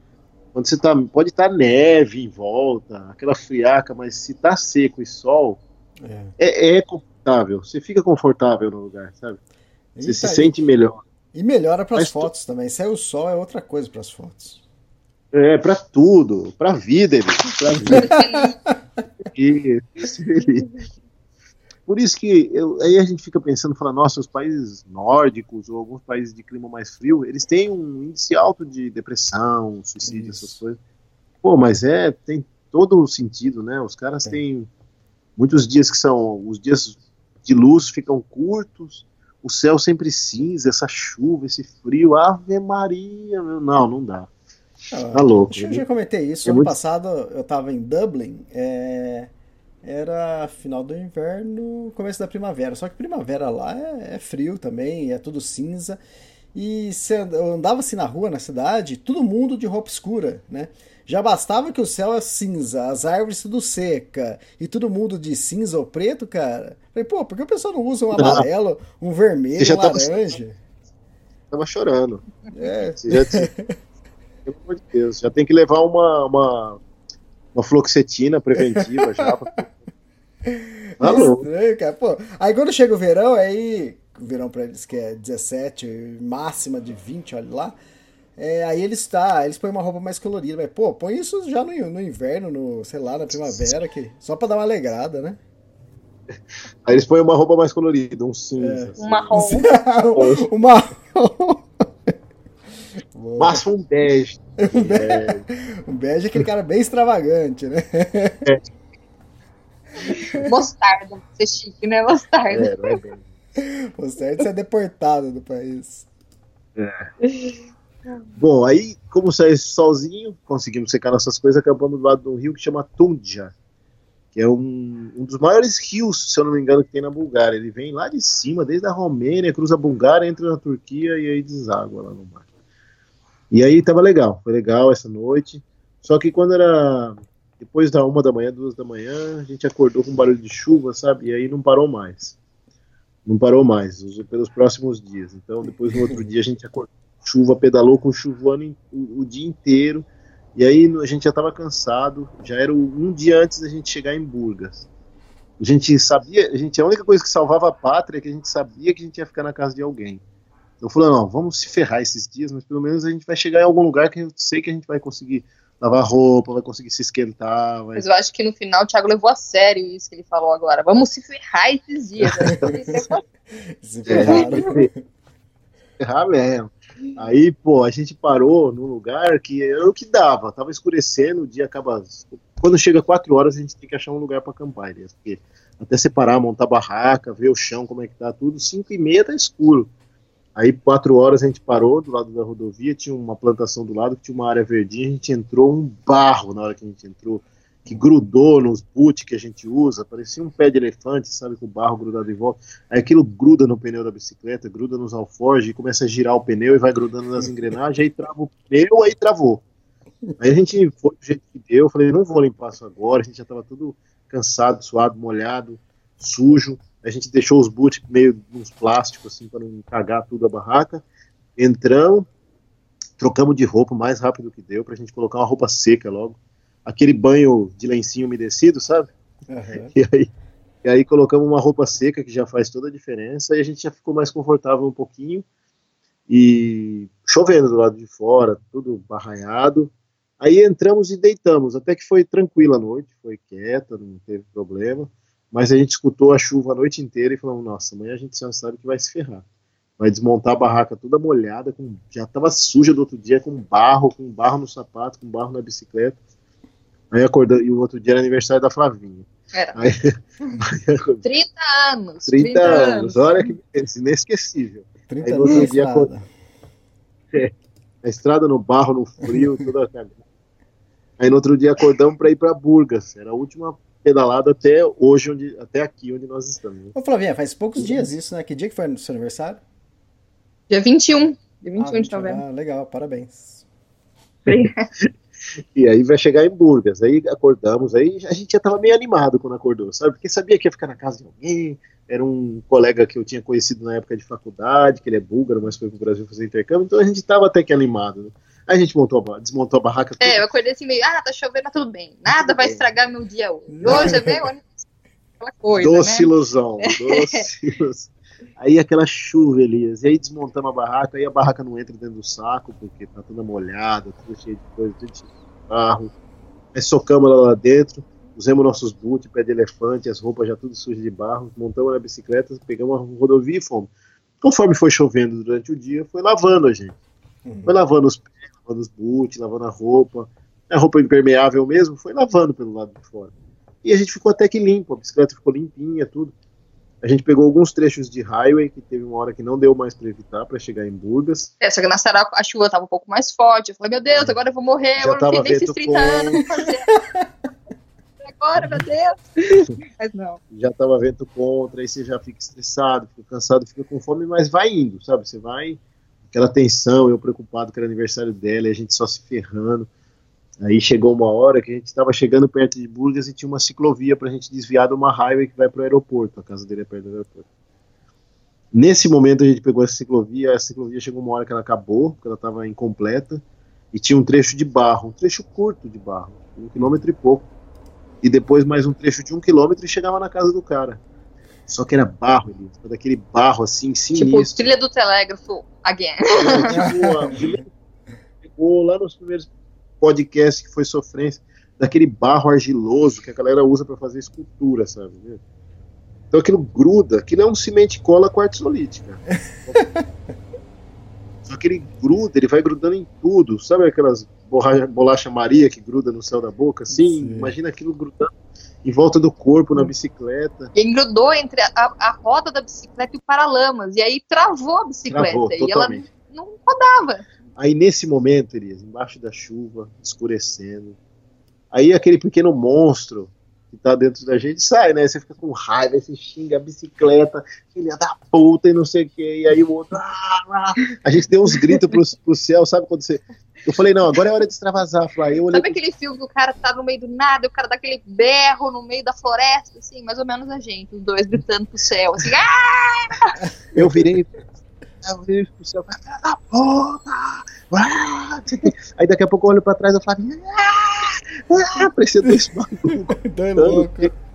quando você tá, pode estar tá neve em volta, aquela friaca, mas se tá seco e sol, é, é, é confortável. Você fica confortável no lugar, sabe? Você se sente melhor. E melhora para as fotos tu... também. Sai o sol é outra coisa para as fotos. É, para tudo, para vida, pra vida. e, por isso que eu, aí a gente fica pensando, fala, nossa, os países nórdicos ou alguns países de clima mais frio, eles têm um índice alto de depressão, suicídio, isso. essas coisas. Pô, mas é, tem todo o sentido, né? Os caras têm muitos dias que são, os dias de luz ficam curtos, o céu sempre cinza, essa chuva, esse frio, Ave Maria, meu, não, não dá. Ah, tá louco. Eu já comentei isso, é ano muito... passado eu tava em Dublin, é era final do inverno, começo da primavera. Só que primavera lá é, é frio também, é tudo cinza. E eu andava assim na rua, na cidade, todo mundo de roupa escura, né? Já bastava que o céu é cinza, as árvores tudo seca e todo mundo de cinza ou preto, cara. Falei, pô, por que o pessoal não usa um amarelo, um vermelho, um laranja? Tava, tava chorando. É. Você já, pelo amor de Deus, já tem que levar uma, uma, uma fluoxetina preventiva já. Pra... Alô. Estranho, cara. Pô, aí quando chega o verão, aí. O verão pra eles que é 17, máxima de 20, olha lá. É, aí eles tá, eles põem uma roupa mais colorida, mas pô, põe isso já no, no inverno, no, sei lá, na primavera, que, só pra dar uma alegrada, né? Aí eles põem uma roupa mais colorida, um cinza. É. Assim. Um marrom. um marrom. Máximo um bege. Um bege. um bege é aquele cara bem extravagante, né? É. Mostarda, ser chique, né? Mostarda. É, não é bem. Mostarda ser deportado do país. É. Bom, aí, como saiu esse solzinho, conseguimos secar nossas coisas, acabamos do lado de um rio que chama Tundja, que é um, um dos maiores rios, se eu não me engano, que tem na Bulgária. Ele vem lá de cima, desde a Romênia, cruza a Bulgária, entra na Turquia e aí deságua lá no mar. E aí tava legal, foi legal essa noite. Só que quando era depois da uma da manhã, duas da manhã, a gente acordou com um barulho de chuva, sabe? E aí não parou mais. Não parou mais, pelos próximos dias. Então, depois no outro dia a gente acordou, chuva, pedalou com chuvando o, o dia inteiro. E aí a gente já estava cansado, já era um dia antes da gente chegar em Burgas. A gente sabia, a gente a única coisa que salvava a pátria é que a gente sabia que a gente ia ficar na casa de alguém. Eu falei, não, vamos se ferrar esses dias, mas pelo menos a gente vai chegar em algum lugar que eu sei que a gente vai conseguir lavar roupa, vai conseguir se esquentar. Vai... Mas eu acho que no final o Thiago levou a sério isso que ele falou agora. Vamos se ferrar esses dias. se ferrar. É, ferrar mesmo. Aí, pô, a gente parou num lugar que era o que dava. Tava escurecendo, o dia acaba. Quando chega 4 horas, a gente tem que achar um lugar para acampar. Né? Porque até separar, montar barraca, ver o chão, como é que tá tudo, 5 e meia tá escuro. Aí, quatro horas, a gente parou do lado da rodovia, tinha uma plantação do lado, tinha uma área verdinha, a gente entrou um barro na hora que a gente entrou, que grudou nos boot que a gente usa, parecia um pé de elefante, sabe, com o barro grudado em volta. Aí aquilo gruda no pneu da bicicleta, gruda nos alforjes, começa a girar o pneu e vai grudando nas engrenagens, aí trava o pneu, aí travou. Aí a gente foi do jeito que deu, eu falei, não vou limpar isso agora, a gente já estava tudo cansado, suado, molhado, sujo. A gente deixou os boot meio nos plásticos, assim, para não cagar tudo a barraca. Entramos, trocamos de roupa o mais rápido que deu, pra gente colocar uma roupa seca logo. Aquele banho de lencinho umedecido, sabe? Uhum. E, aí, e aí colocamos uma roupa seca, que já faz toda a diferença, e a gente já ficou mais confortável um pouquinho. E chovendo do lado de fora, tudo barranhado. Aí entramos e deitamos, até que foi tranquila a noite, foi quieta, não teve problema. Mas a gente escutou a chuva a noite inteira e falamos, nossa, amanhã a gente já sabe que vai se ferrar. Vai desmontar a barraca toda molhada, com, já estava suja do outro dia, com barro, com barro no sapato, com barro na bicicleta. Aí acordou, e o outro dia era aniversário da Flavinha. Era. Aí, aí, 30 anos. 30, 30 anos. anos. olha que inesquecível. 30 aí, anos dia, estrada. É, a estrada no barro, no frio, toda Aí no outro dia acordamos para ir para Burgas. Era a última pedalado até hoje, onde, até aqui onde nós estamos. Ô Flavinha, faz poucos uhum. dias isso, né? Que dia que foi no seu aniversário? Dia 21. Dia 21 ah, de novembro. Ah, legal, parabéns. E aí vai chegar em Burgas. Aí acordamos, aí a gente já tava meio animado quando acordou, sabe? Porque sabia que ia ficar na casa de alguém. Era um colega que eu tinha conhecido na época de faculdade, que ele é búlgaro, mas foi pro Brasil fazer intercâmbio, então a gente tava até que animado. Né? Aí a gente montou a, desmontou a barraca. É, eu acordei assim meio, ah, tá chovendo, tá tudo bem. Nada tudo vai bem. estragar meu dia hoje. Hoje é bem, aquela coisa. Doce né? ilusão, doce ilusão. Aí aquela chuva, Elias, e aí desmontamos a barraca, aí a barraca não entra dentro do saco, porque tá toda molhada, tudo cheio de coisa, tudo cheio de barro. Aí socamos ela lá dentro, usamos nossos boots, pé de elefante, as roupas já tudo sujas de barro, montamos na bicicleta, pegamos a rodovia e fomos. Conforme foi chovendo durante o dia, foi lavando a gente. Foi lavando os pés, lavando os boots, lavando a roupa. A roupa impermeável mesmo, foi lavando pelo lado de fora. E a gente ficou até que limpo, a bicicleta ficou limpinha, tudo. A gente pegou alguns trechos de highway, que teve uma hora que não deu mais para evitar, para chegar em Burgas. É, só que na Sarau a chuva tava um pouco mais forte. Eu falei, meu Deus, agora eu vou morrer, Já eu não tenho esses 30 anos pra fazer. agora, meu Deus. Mas não. Já tava vento contra, aí você já fica estressado, fica cansado, fica com fome, mas vai indo, sabe? Você vai, aquela tensão, eu preocupado que era aniversário dela, e a gente só se ferrando. Aí chegou uma hora que a gente estava chegando perto de Burgas e tinha uma ciclovia para a gente desviar de uma highway que vai para o aeroporto. A casa dele é perto do aeroporto. Nesse momento a gente pegou essa ciclovia, a ciclovia chegou uma hora que ela acabou, porque ela estava incompleta, e tinha um trecho de barro, um trecho curto de barro, um quilômetro e pouco. E depois mais um trecho de um quilômetro e chegava na casa do cara. Só que era barro, Elias, daquele barro assim, sinistro. Tipo, trilha do telégrafo, again. É, tipo, pegou lá nos primeiros podcast que foi sofrência, daquele barro argiloso que a galera usa para fazer escultura, sabe? Então aquilo gruda, aquilo é um cimento cola quartzolítica. Só que ele gruda, ele vai grudando em tudo. Sabe aquelas bolacha, bolacha Maria que gruda no céu da boca? Assim, Sim. imagina aquilo grudando em volta do corpo na bicicleta. E grudou entre a, a, roda da bicicleta e o paralamas. E aí travou a bicicleta. Travou, e totalmente. ela não rodava. Aí nesse momento, Elias, embaixo da chuva, escurecendo, aí aquele pequeno monstro que tá dentro da gente sai, né? Você fica com raiva, você xinga a bicicleta, filha da puta e não sei o que, e aí o outro. Ah, ah. A gente deu uns gritos pro, pro céu, sabe quando você. Eu falei, não, agora é hora de extravasar. Falei, eu olhei... Sabe aquele filme que o cara tá no meio do nada, o cara dá aquele berro no meio da floresta, assim, mais ou menos a gente, os dois gritando pro céu, assim, ah! Eu virei eu virei pro céu, puta! Aí daqui a pouco eu olho pra trás e eu falo, ah, parecia dois malucos.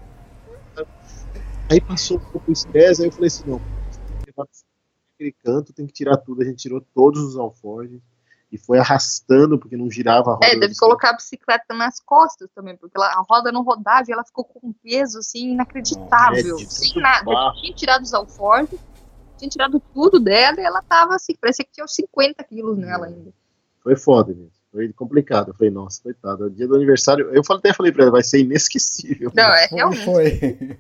Aí passou um pouco o estresse, aí eu falei assim, não, aquele canto, tem que tirar tudo. A gente tirou todos os alforjes e foi arrastando porque não girava a roda. É, deve colocar a bicicleta nas costas também, porque ela, a roda não rodava e ela ficou com um peso assim inacreditável. É, sem nada. Tinha tirado os alforjes tinha tirado tudo dela e ela tava assim, parecia que tinha uns 50 quilos nela ainda. Foi foda, gente. Foi complicado. Eu falei, nossa, coitado, o dia do aniversário. Eu até falei pra ela, vai ser inesquecível. Não, é realmente. Foi.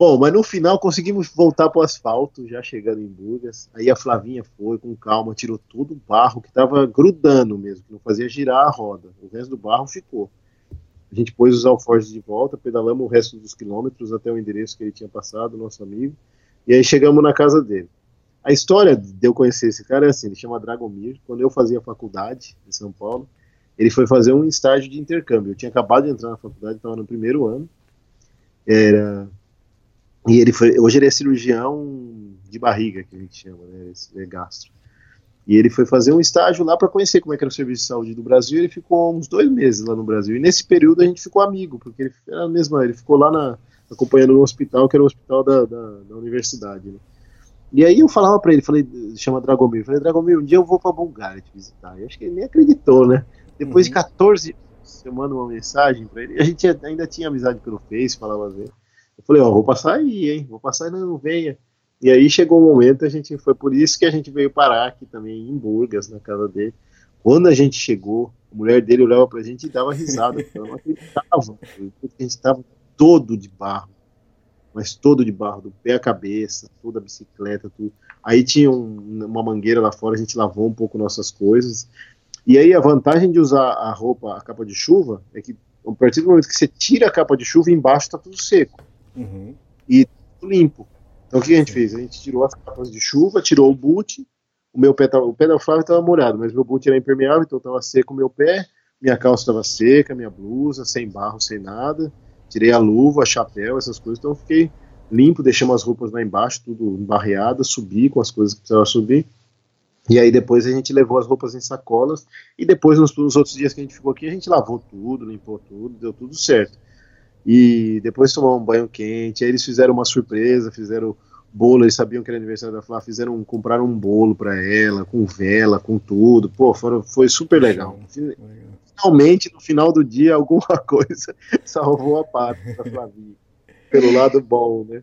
Bom, mas no final conseguimos voltar pro asfalto, já chegando em Burgas. Aí a Flavinha foi com calma, tirou todo o barro que tava grudando mesmo, que não fazia girar a roda. O resto do barro ficou. A gente pôs os alforjes de volta, pedalamos o resto dos quilômetros até o endereço que ele tinha passado, nosso amigo. E aí chegamos na casa dele. A história de eu conhecer esse cara é assim, ele chama Dragomir. Quando eu fazia faculdade em São Paulo, ele foi fazer um estágio de intercâmbio. Eu tinha acabado de entrar na faculdade, estava no primeiro ano. Era e ele foi, hoje ele é cirurgião de barriga, que a gente chama, né? É gastro. E ele foi fazer um estágio lá para conhecer como é que era o serviço de saúde do Brasil. Ele ficou uns dois meses lá no Brasil. E nesse período a gente ficou amigo, porque ele era mesmo, ele ficou lá na, acompanhando no hospital, que era o hospital da, da, da universidade, né? E aí eu falava para ele, falei, chama Dragomir, falei, Dragomir, um dia eu vou pra Bulgária te visitar. E acho que ele nem acreditou, né? Depois uhum. de 14 anos, eu mando uma mensagem para ele, a gente ainda tinha amizade pelo Face, falava vezes. Eu falei, ó, oh, vou passar aí, hein? Vou passar aí, não venha. E aí chegou o um momento, a gente foi por isso que a gente veio parar aqui também em Burgas, na casa dele. Quando a gente chegou, a mulher dele olhava pra gente e dava risada, ela não acreditava, a gente tava todo de barro, mas todo de barro, do pé à cabeça, toda a bicicleta, tudo. Aí tinha um, uma mangueira lá fora, a gente lavou um pouco nossas coisas. E aí a vantagem de usar a roupa, a capa de chuva, é que a partir do momento que você tira a capa de chuva, embaixo está tudo seco. Uhum. E limpo. Então o que a gente fez? A gente tirou as capas de chuva, tirou o boot, o meu pé, tava, o pé da Flávia estava molhado, mas meu boot era impermeável, então estava seco o meu pé, minha calça estava seca, minha blusa, sem barro, sem nada. Tirei a luva, chapéu, essas coisas, então fiquei limpo, deixei umas roupas lá embaixo, tudo embarreado, subi com as coisas que precisava subir. E aí depois a gente levou as roupas em sacolas e depois nos, nos, outros dias que a gente ficou aqui a gente lavou tudo, limpou tudo, deu tudo certo. E depois tomamos um banho quente, aí eles fizeram uma surpresa, fizeram bolo, eles sabiam que era aniversário da Flá, fizeram, compraram um bolo para ela, com vela, com tudo. Pô, foram, foi super legal. Finalmente, no final do dia, alguma coisa salvou a pátria da Flavinha. Pelo lado bom, né?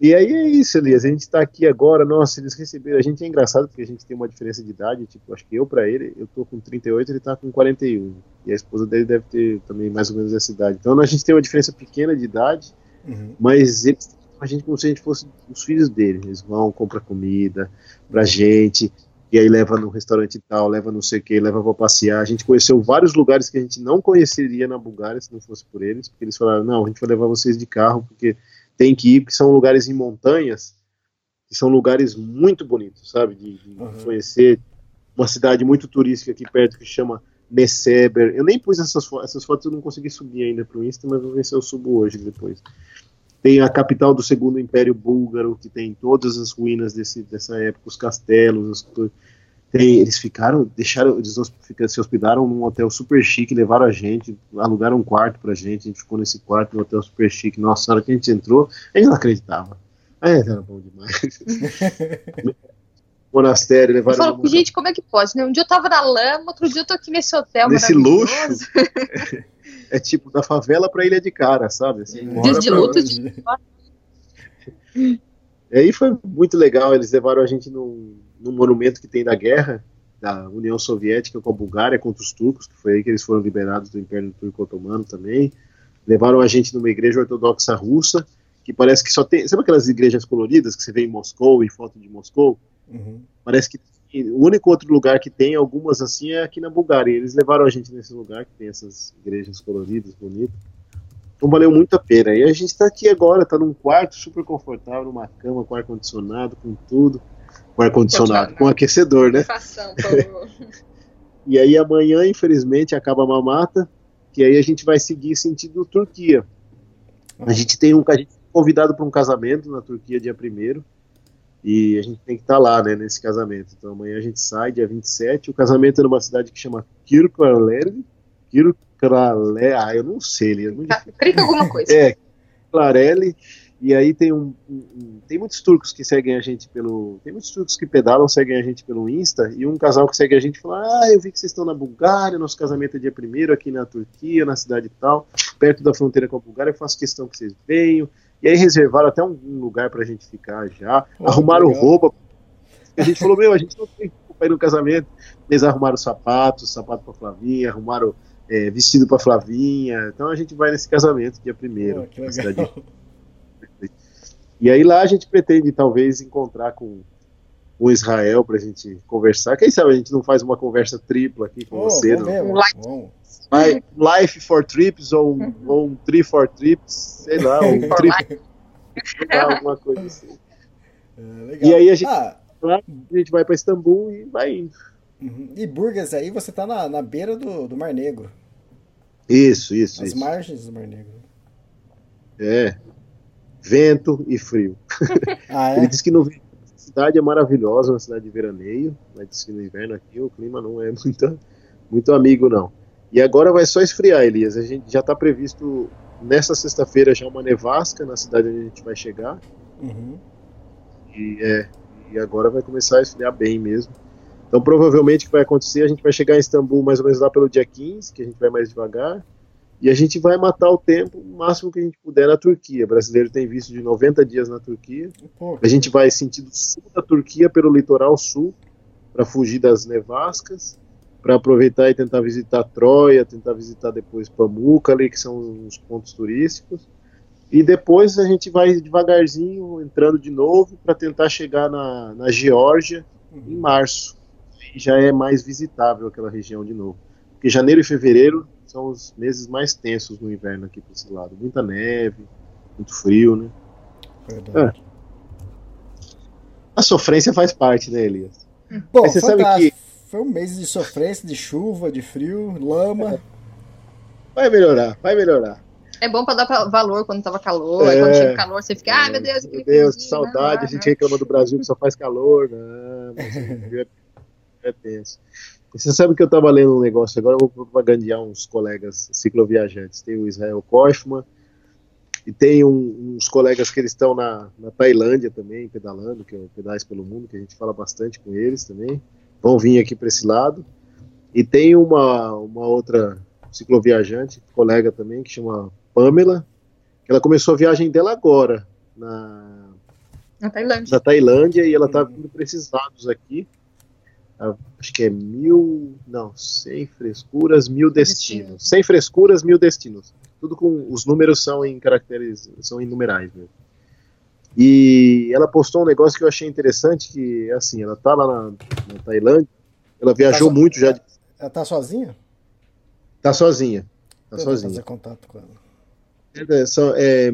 E aí é isso, Elias. A gente está aqui agora. Nossa, eles receberam. A gente é engraçado porque a gente tem uma diferença de idade. Tipo, acho que eu para ele, eu tô com 38, ele tá com 41. E a esposa dele deve ter também mais ou menos essa idade. Então a gente tem uma diferença pequena de idade, uhum. mas eles a gente como se a gente fosse os filhos dele. Eles vão, compram comida pra gente, e aí leva no restaurante tal, leva não sei o que, leva pra passear. A gente conheceu vários lugares que a gente não conheceria na Bulgária se não fosse por eles, porque eles falaram: não, a gente vai levar vocês de carro, porque tem que ir, porque são lugares em montanhas, que são lugares muito bonitos, sabe? De, de uhum. conhecer uma cidade muito turística aqui perto que chama Messeber. Eu nem pus essas fotos, essas fotos eu não consegui subir ainda pro Insta, mas vou ver se eu subo hoje depois. Tem a capital do Segundo Império Búlgaro, que tem todas as ruínas desse, dessa época, os castelos, as coisas tem, eles ficaram, deixaram, eles se hospedaram num hotel super chique, levaram a gente, alugaram um quarto pra gente, a gente ficou nesse quarto no hotel super chique. Nossa, na hora que a gente entrou, a gente não acreditava. É, era bom demais. Monastério, levaram. Eu falo, gente, como é que pode? Né? Um dia eu tava na lama, outro dia eu tô aqui nesse hotel. Nesse luxo. é tipo da favela pra ilha de cara, sabe? Assim, Dias de luto de. E aí foi muito legal, eles levaram a gente num no monumento que tem da guerra da União Soviética com a Bulgária contra os turcos, que foi aí que eles foram liberados do Império Turco Otomano também. Levaram a gente numa igreja ortodoxa russa, que parece que só tem. Sabe aquelas igrejas coloridas que você vê em Moscou, em foto de Moscou? Uhum. Parece que o único outro lugar que tem algumas assim é aqui na Bulgária. eles levaram a gente nesse lugar que tem essas igrejas coloridas, bonitas. Então valeu muito a pena. E a gente está aqui agora, está num quarto super confortável, numa cama com ar-condicionado, com tudo com ar-condicionado, com aquecedor, né? e aí amanhã, infelizmente, acaba a mamata, que aí a gente vai seguir sentido Turquia. A gente tem um a gente convidado para um casamento na Turquia dia 1 e a gente tem que estar tá lá, né, nesse casamento. Então amanhã a gente sai, dia 27. O casamento é numa cidade que chama Kirklareli. Kirklareli, ah, eu não sei, ele é muito Clica alguma coisa. É, Clarelli. E aí tem um, um, tem muitos turcos que seguem a gente pelo, tem muitos turcos que pedalam, seguem a gente pelo Insta, e um casal que segue a gente fala: "Ah, eu vi que vocês estão na Bulgária, nosso casamento é dia primeiro aqui na Turquia, na cidade tal, perto da fronteira com a Bulgária, eu faço questão que vocês venham". E aí reservaram até um, um lugar pra gente ficar já, oh, arrumaram roupa. A gente falou: "Meu, a gente não tem roupa ir no casamento". Eles arrumaram sapatos, sapato para Flavinha, arrumaram é, vestido para Flavinha. Então a gente vai nesse casamento dia primeiro, oh, na cidade e aí lá a gente pretende talvez encontrar com o Israel para a gente conversar. Quem sabe a gente não faz uma conversa tripla aqui com oh, você? Não? Um life for Trips ou um, ou um Tree for Trips, sei lá, um trip, alguma coisa assim. É, e aí a gente, ah. a gente vai para Istambul e vai indo. Uhum. E Burgas aí você tá na, na beira do, do Mar Negro. Isso, isso. As isso. margens do Mar Negro. É, vento e frio. Ah, é? Ele diz que no a cidade é maravilhosa, uma cidade de veraneio, mas diz que no inverno aqui o clima não é muito, muito amigo, não. E agora vai só esfriar, Elias. A gente já está previsto nessa sexta-feira já uma nevasca na cidade onde a gente vai chegar. Uhum. E, é, e agora vai começar a esfriar bem mesmo. Então, provavelmente o que vai acontecer, a gente vai chegar em Istambul mais ou menos lá pelo dia 15, que a gente vai mais devagar. E a gente vai matar o tempo o máximo que a gente puder na Turquia. O brasileiro tem visto de 90 dias na Turquia. A gente vai sentido sul da Turquia pelo litoral sul para fugir das nevascas, para aproveitar e tentar visitar Troia, tentar visitar depois Pamukkale, que são os pontos turísticos. E depois a gente vai devagarzinho entrando de novo para tentar chegar na, na Geórgia em março. E já é mais visitável aquela região de novo. Porque janeiro e fevereiro são os meses mais tensos no inverno aqui para esse lado. Muita neve, muito frio, né? Verdade. É. A sofrência faz parte, né, Elias? Bom, você sabe que. foi um mês de sofrência, de chuva, de frio, lama. Vai melhorar, vai melhorar. É bom pra dar valor quando tava calor. É, quando chega calor, você fica, ai ah, meu Deus, que Meu Deus, que saudade. a gente reclama do Brasil que só faz calor. Não, mas é, é tenso. Você sabe que eu estava lendo um negócio agora, eu vou propagandear uns colegas cicloviajantes. Tem o Israel Kochman e tem um, uns colegas que eles estão na, na, Tailândia também, pedalando, que é o Pedais pelo Mundo, que a gente fala bastante com eles também. Vão vir aqui para esse lado. E tem uma, uma outra cicloviajante, colega também, que chama Pamela, que ela começou a viagem dela agora, na, na Tailândia. Na Tailândia, e ela está vindo para esses lados aqui acho que é mil, não, sem frescuras, mil destinos. Sem frescuras, mil destinos. Tudo com os números são em caracteres, são em numerais mesmo. E ela postou um negócio que eu achei interessante, que assim, ela tá lá na, na Tailândia, ela viajou tá muito so... já. De... Ela tá sozinha? Tá sozinha. Tá eu sozinha. fazer contato com ela. É, são, é,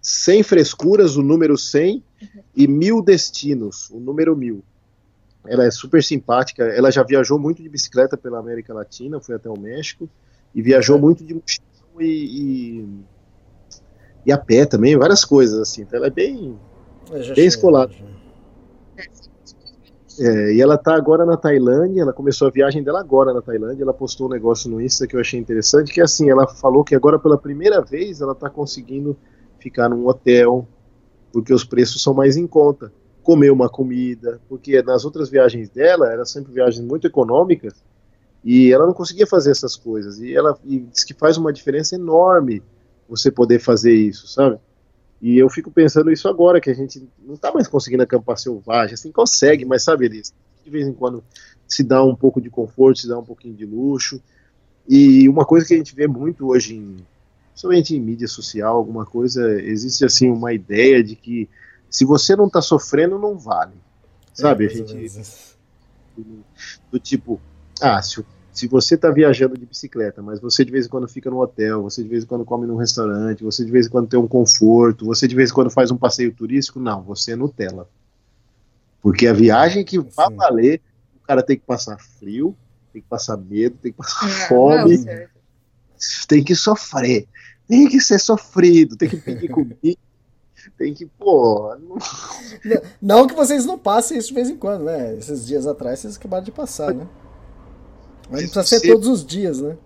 sem frescuras, o número 100, uhum. e mil destinos, o número mil. Ela é super simpática. Ela já viajou muito de bicicleta pela América Latina, foi até o México e viajou muito de mochilão e, e, e, a pé também, várias coisas assim. Então ela é bem, bem escolada. É, e ela está agora na Tailândia, ela começou a viagem dela agora na Tailândia, ela postou um negócio no Insta que eu achei interessante, que é assim, ela falou que agora pela primeira vez ela está conseguindo ficar num hotel, porque os preços são mais em conta comer uma comida, porque nas outras viagens dela, eram sempre viagens muito econômicas, e ela não conseguia fazer essas coisas. E ela e diz que faz uma diferença enorme você poder fazer isso, sabe? E eu fico pensando isso agora, que a gente não está mais conseguindo acampar selvagem, assim, consegue, mas sabe, eles de vez em quando se dá um pouco de conforto, se dá um pouquinho de luxo. E uma coisa que a gente vê muito hoje, em, principalmente em mídia social, alguma coisa, existe assim uma ideia de que se você não tá sofrendo, não vale. Sabe? É, a gente. Do tipo, ah, se, se você tá viajando de bicicleta, mas você de vez em quando fica no hotel, você de vez em quando come num restaurante, você de vez em quando tem um conforto, você de vez em quando faz um passeio turístico, não, você é Nutella. Porque a viagem que vai valer, o cara tem que passar frio, tem que passar medo, tem que passar é, fome, não, tem que sofrer, tem que ser sofrido, tem que pedir comida tem que, pô. Não... não que vocês não passem isso de vez em quando, né? Esses dias atrás vocês acabaram de passar, né? Mas não precisa ser todos os dias, né?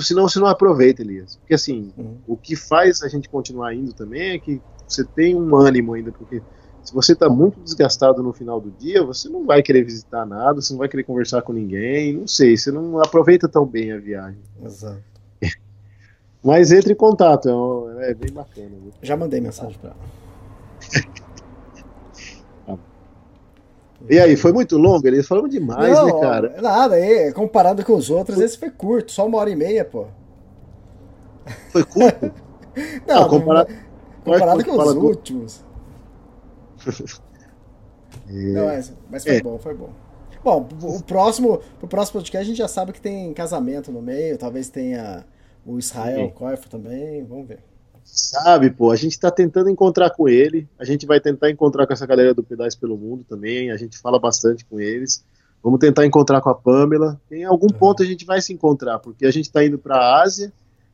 Senão você não aproveita, Elias. Porque assim, uhum. o que faz a gente continuar indo também é que você tem um ânimo ainda, porque se você está muito desgastado no final do dia, você não vai querer visitar nada, você não vai querer conversar com ninguém, não sei, você não aproveita tão bem a viagem. Exato. Mas entre em contato, é, é bem bacana. Viu? Já mandei mensagem para ela. E aí, foi muito longo? Eles falaram demais, não, né, cara? Nada, aí, comparado com os outros, esse foi curto, só uma hora e meia, pô. Foi curto? não, não, comparado, comparado com os últimos. é. Não, mas, mas foi é. bom, foi bom. Bom, o próximo, o próximo podcast a gente já sabe que tem casamento no meio, talvez tenha o Israel Koif também, vamos ver. Sabe, pô, a gente está tentando encontrar com ele, a gente vai tentar encontrar com essa galera do Pedais pelo Mundo também, a gente fala bastante com eles. Vamos tentar encontrar com a Pamela. Em algum uhum. ponto a gente vai se encontrar, porque a gente está indo para a Ásia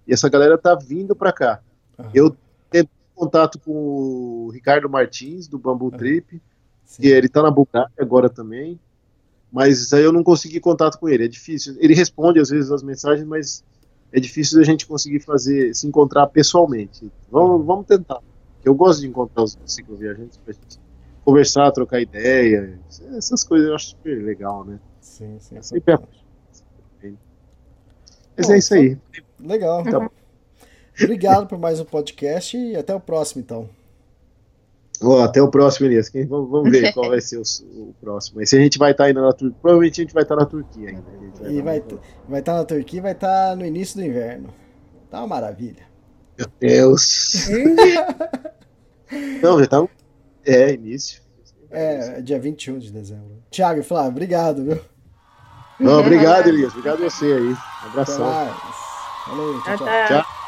e essa galera tá vindo para cá. Uhum. Eu tentei contato com o Ricardo Martins, do Bambu uhum. Trip, que ele está na Bulgária agora também, mas aí eu não consegui contato com ele, é difícil. Ele responde às vezes as mensagens, mas é difícil da gente conseguir fazer, se encontrar pessoalmente. Vamos, vamos tentar. Eu gosto de encontrar os cicloviajantes pra gente conversar, trocar ideia. Essas coisas eu acho super legal, né? Sim, sim. É sempre Mas Bom, é isso aí. Legal. Então. Obrigado por mais um podcast e até o próximo, então. Oh, até o próximo, Elias. Vamos, vamos ver qual vai ser o, o próximo. Esse a gente vai estar tá indo na Turquia. Provavelmente a gente vai estar tá na Turquia ainda. Vai e vai, vai estar tá na Turquia e vai estar no início do inverno. Tá uma maravilha. Meu Deus. Não, já tá. É, início. É, dia 21 de dezembro. Tiago e Flávio, obrigado, viu? Não, obrigado, Elias. Obrigado a você aí. Um abração. Valeu, tchau, tchau. tchau.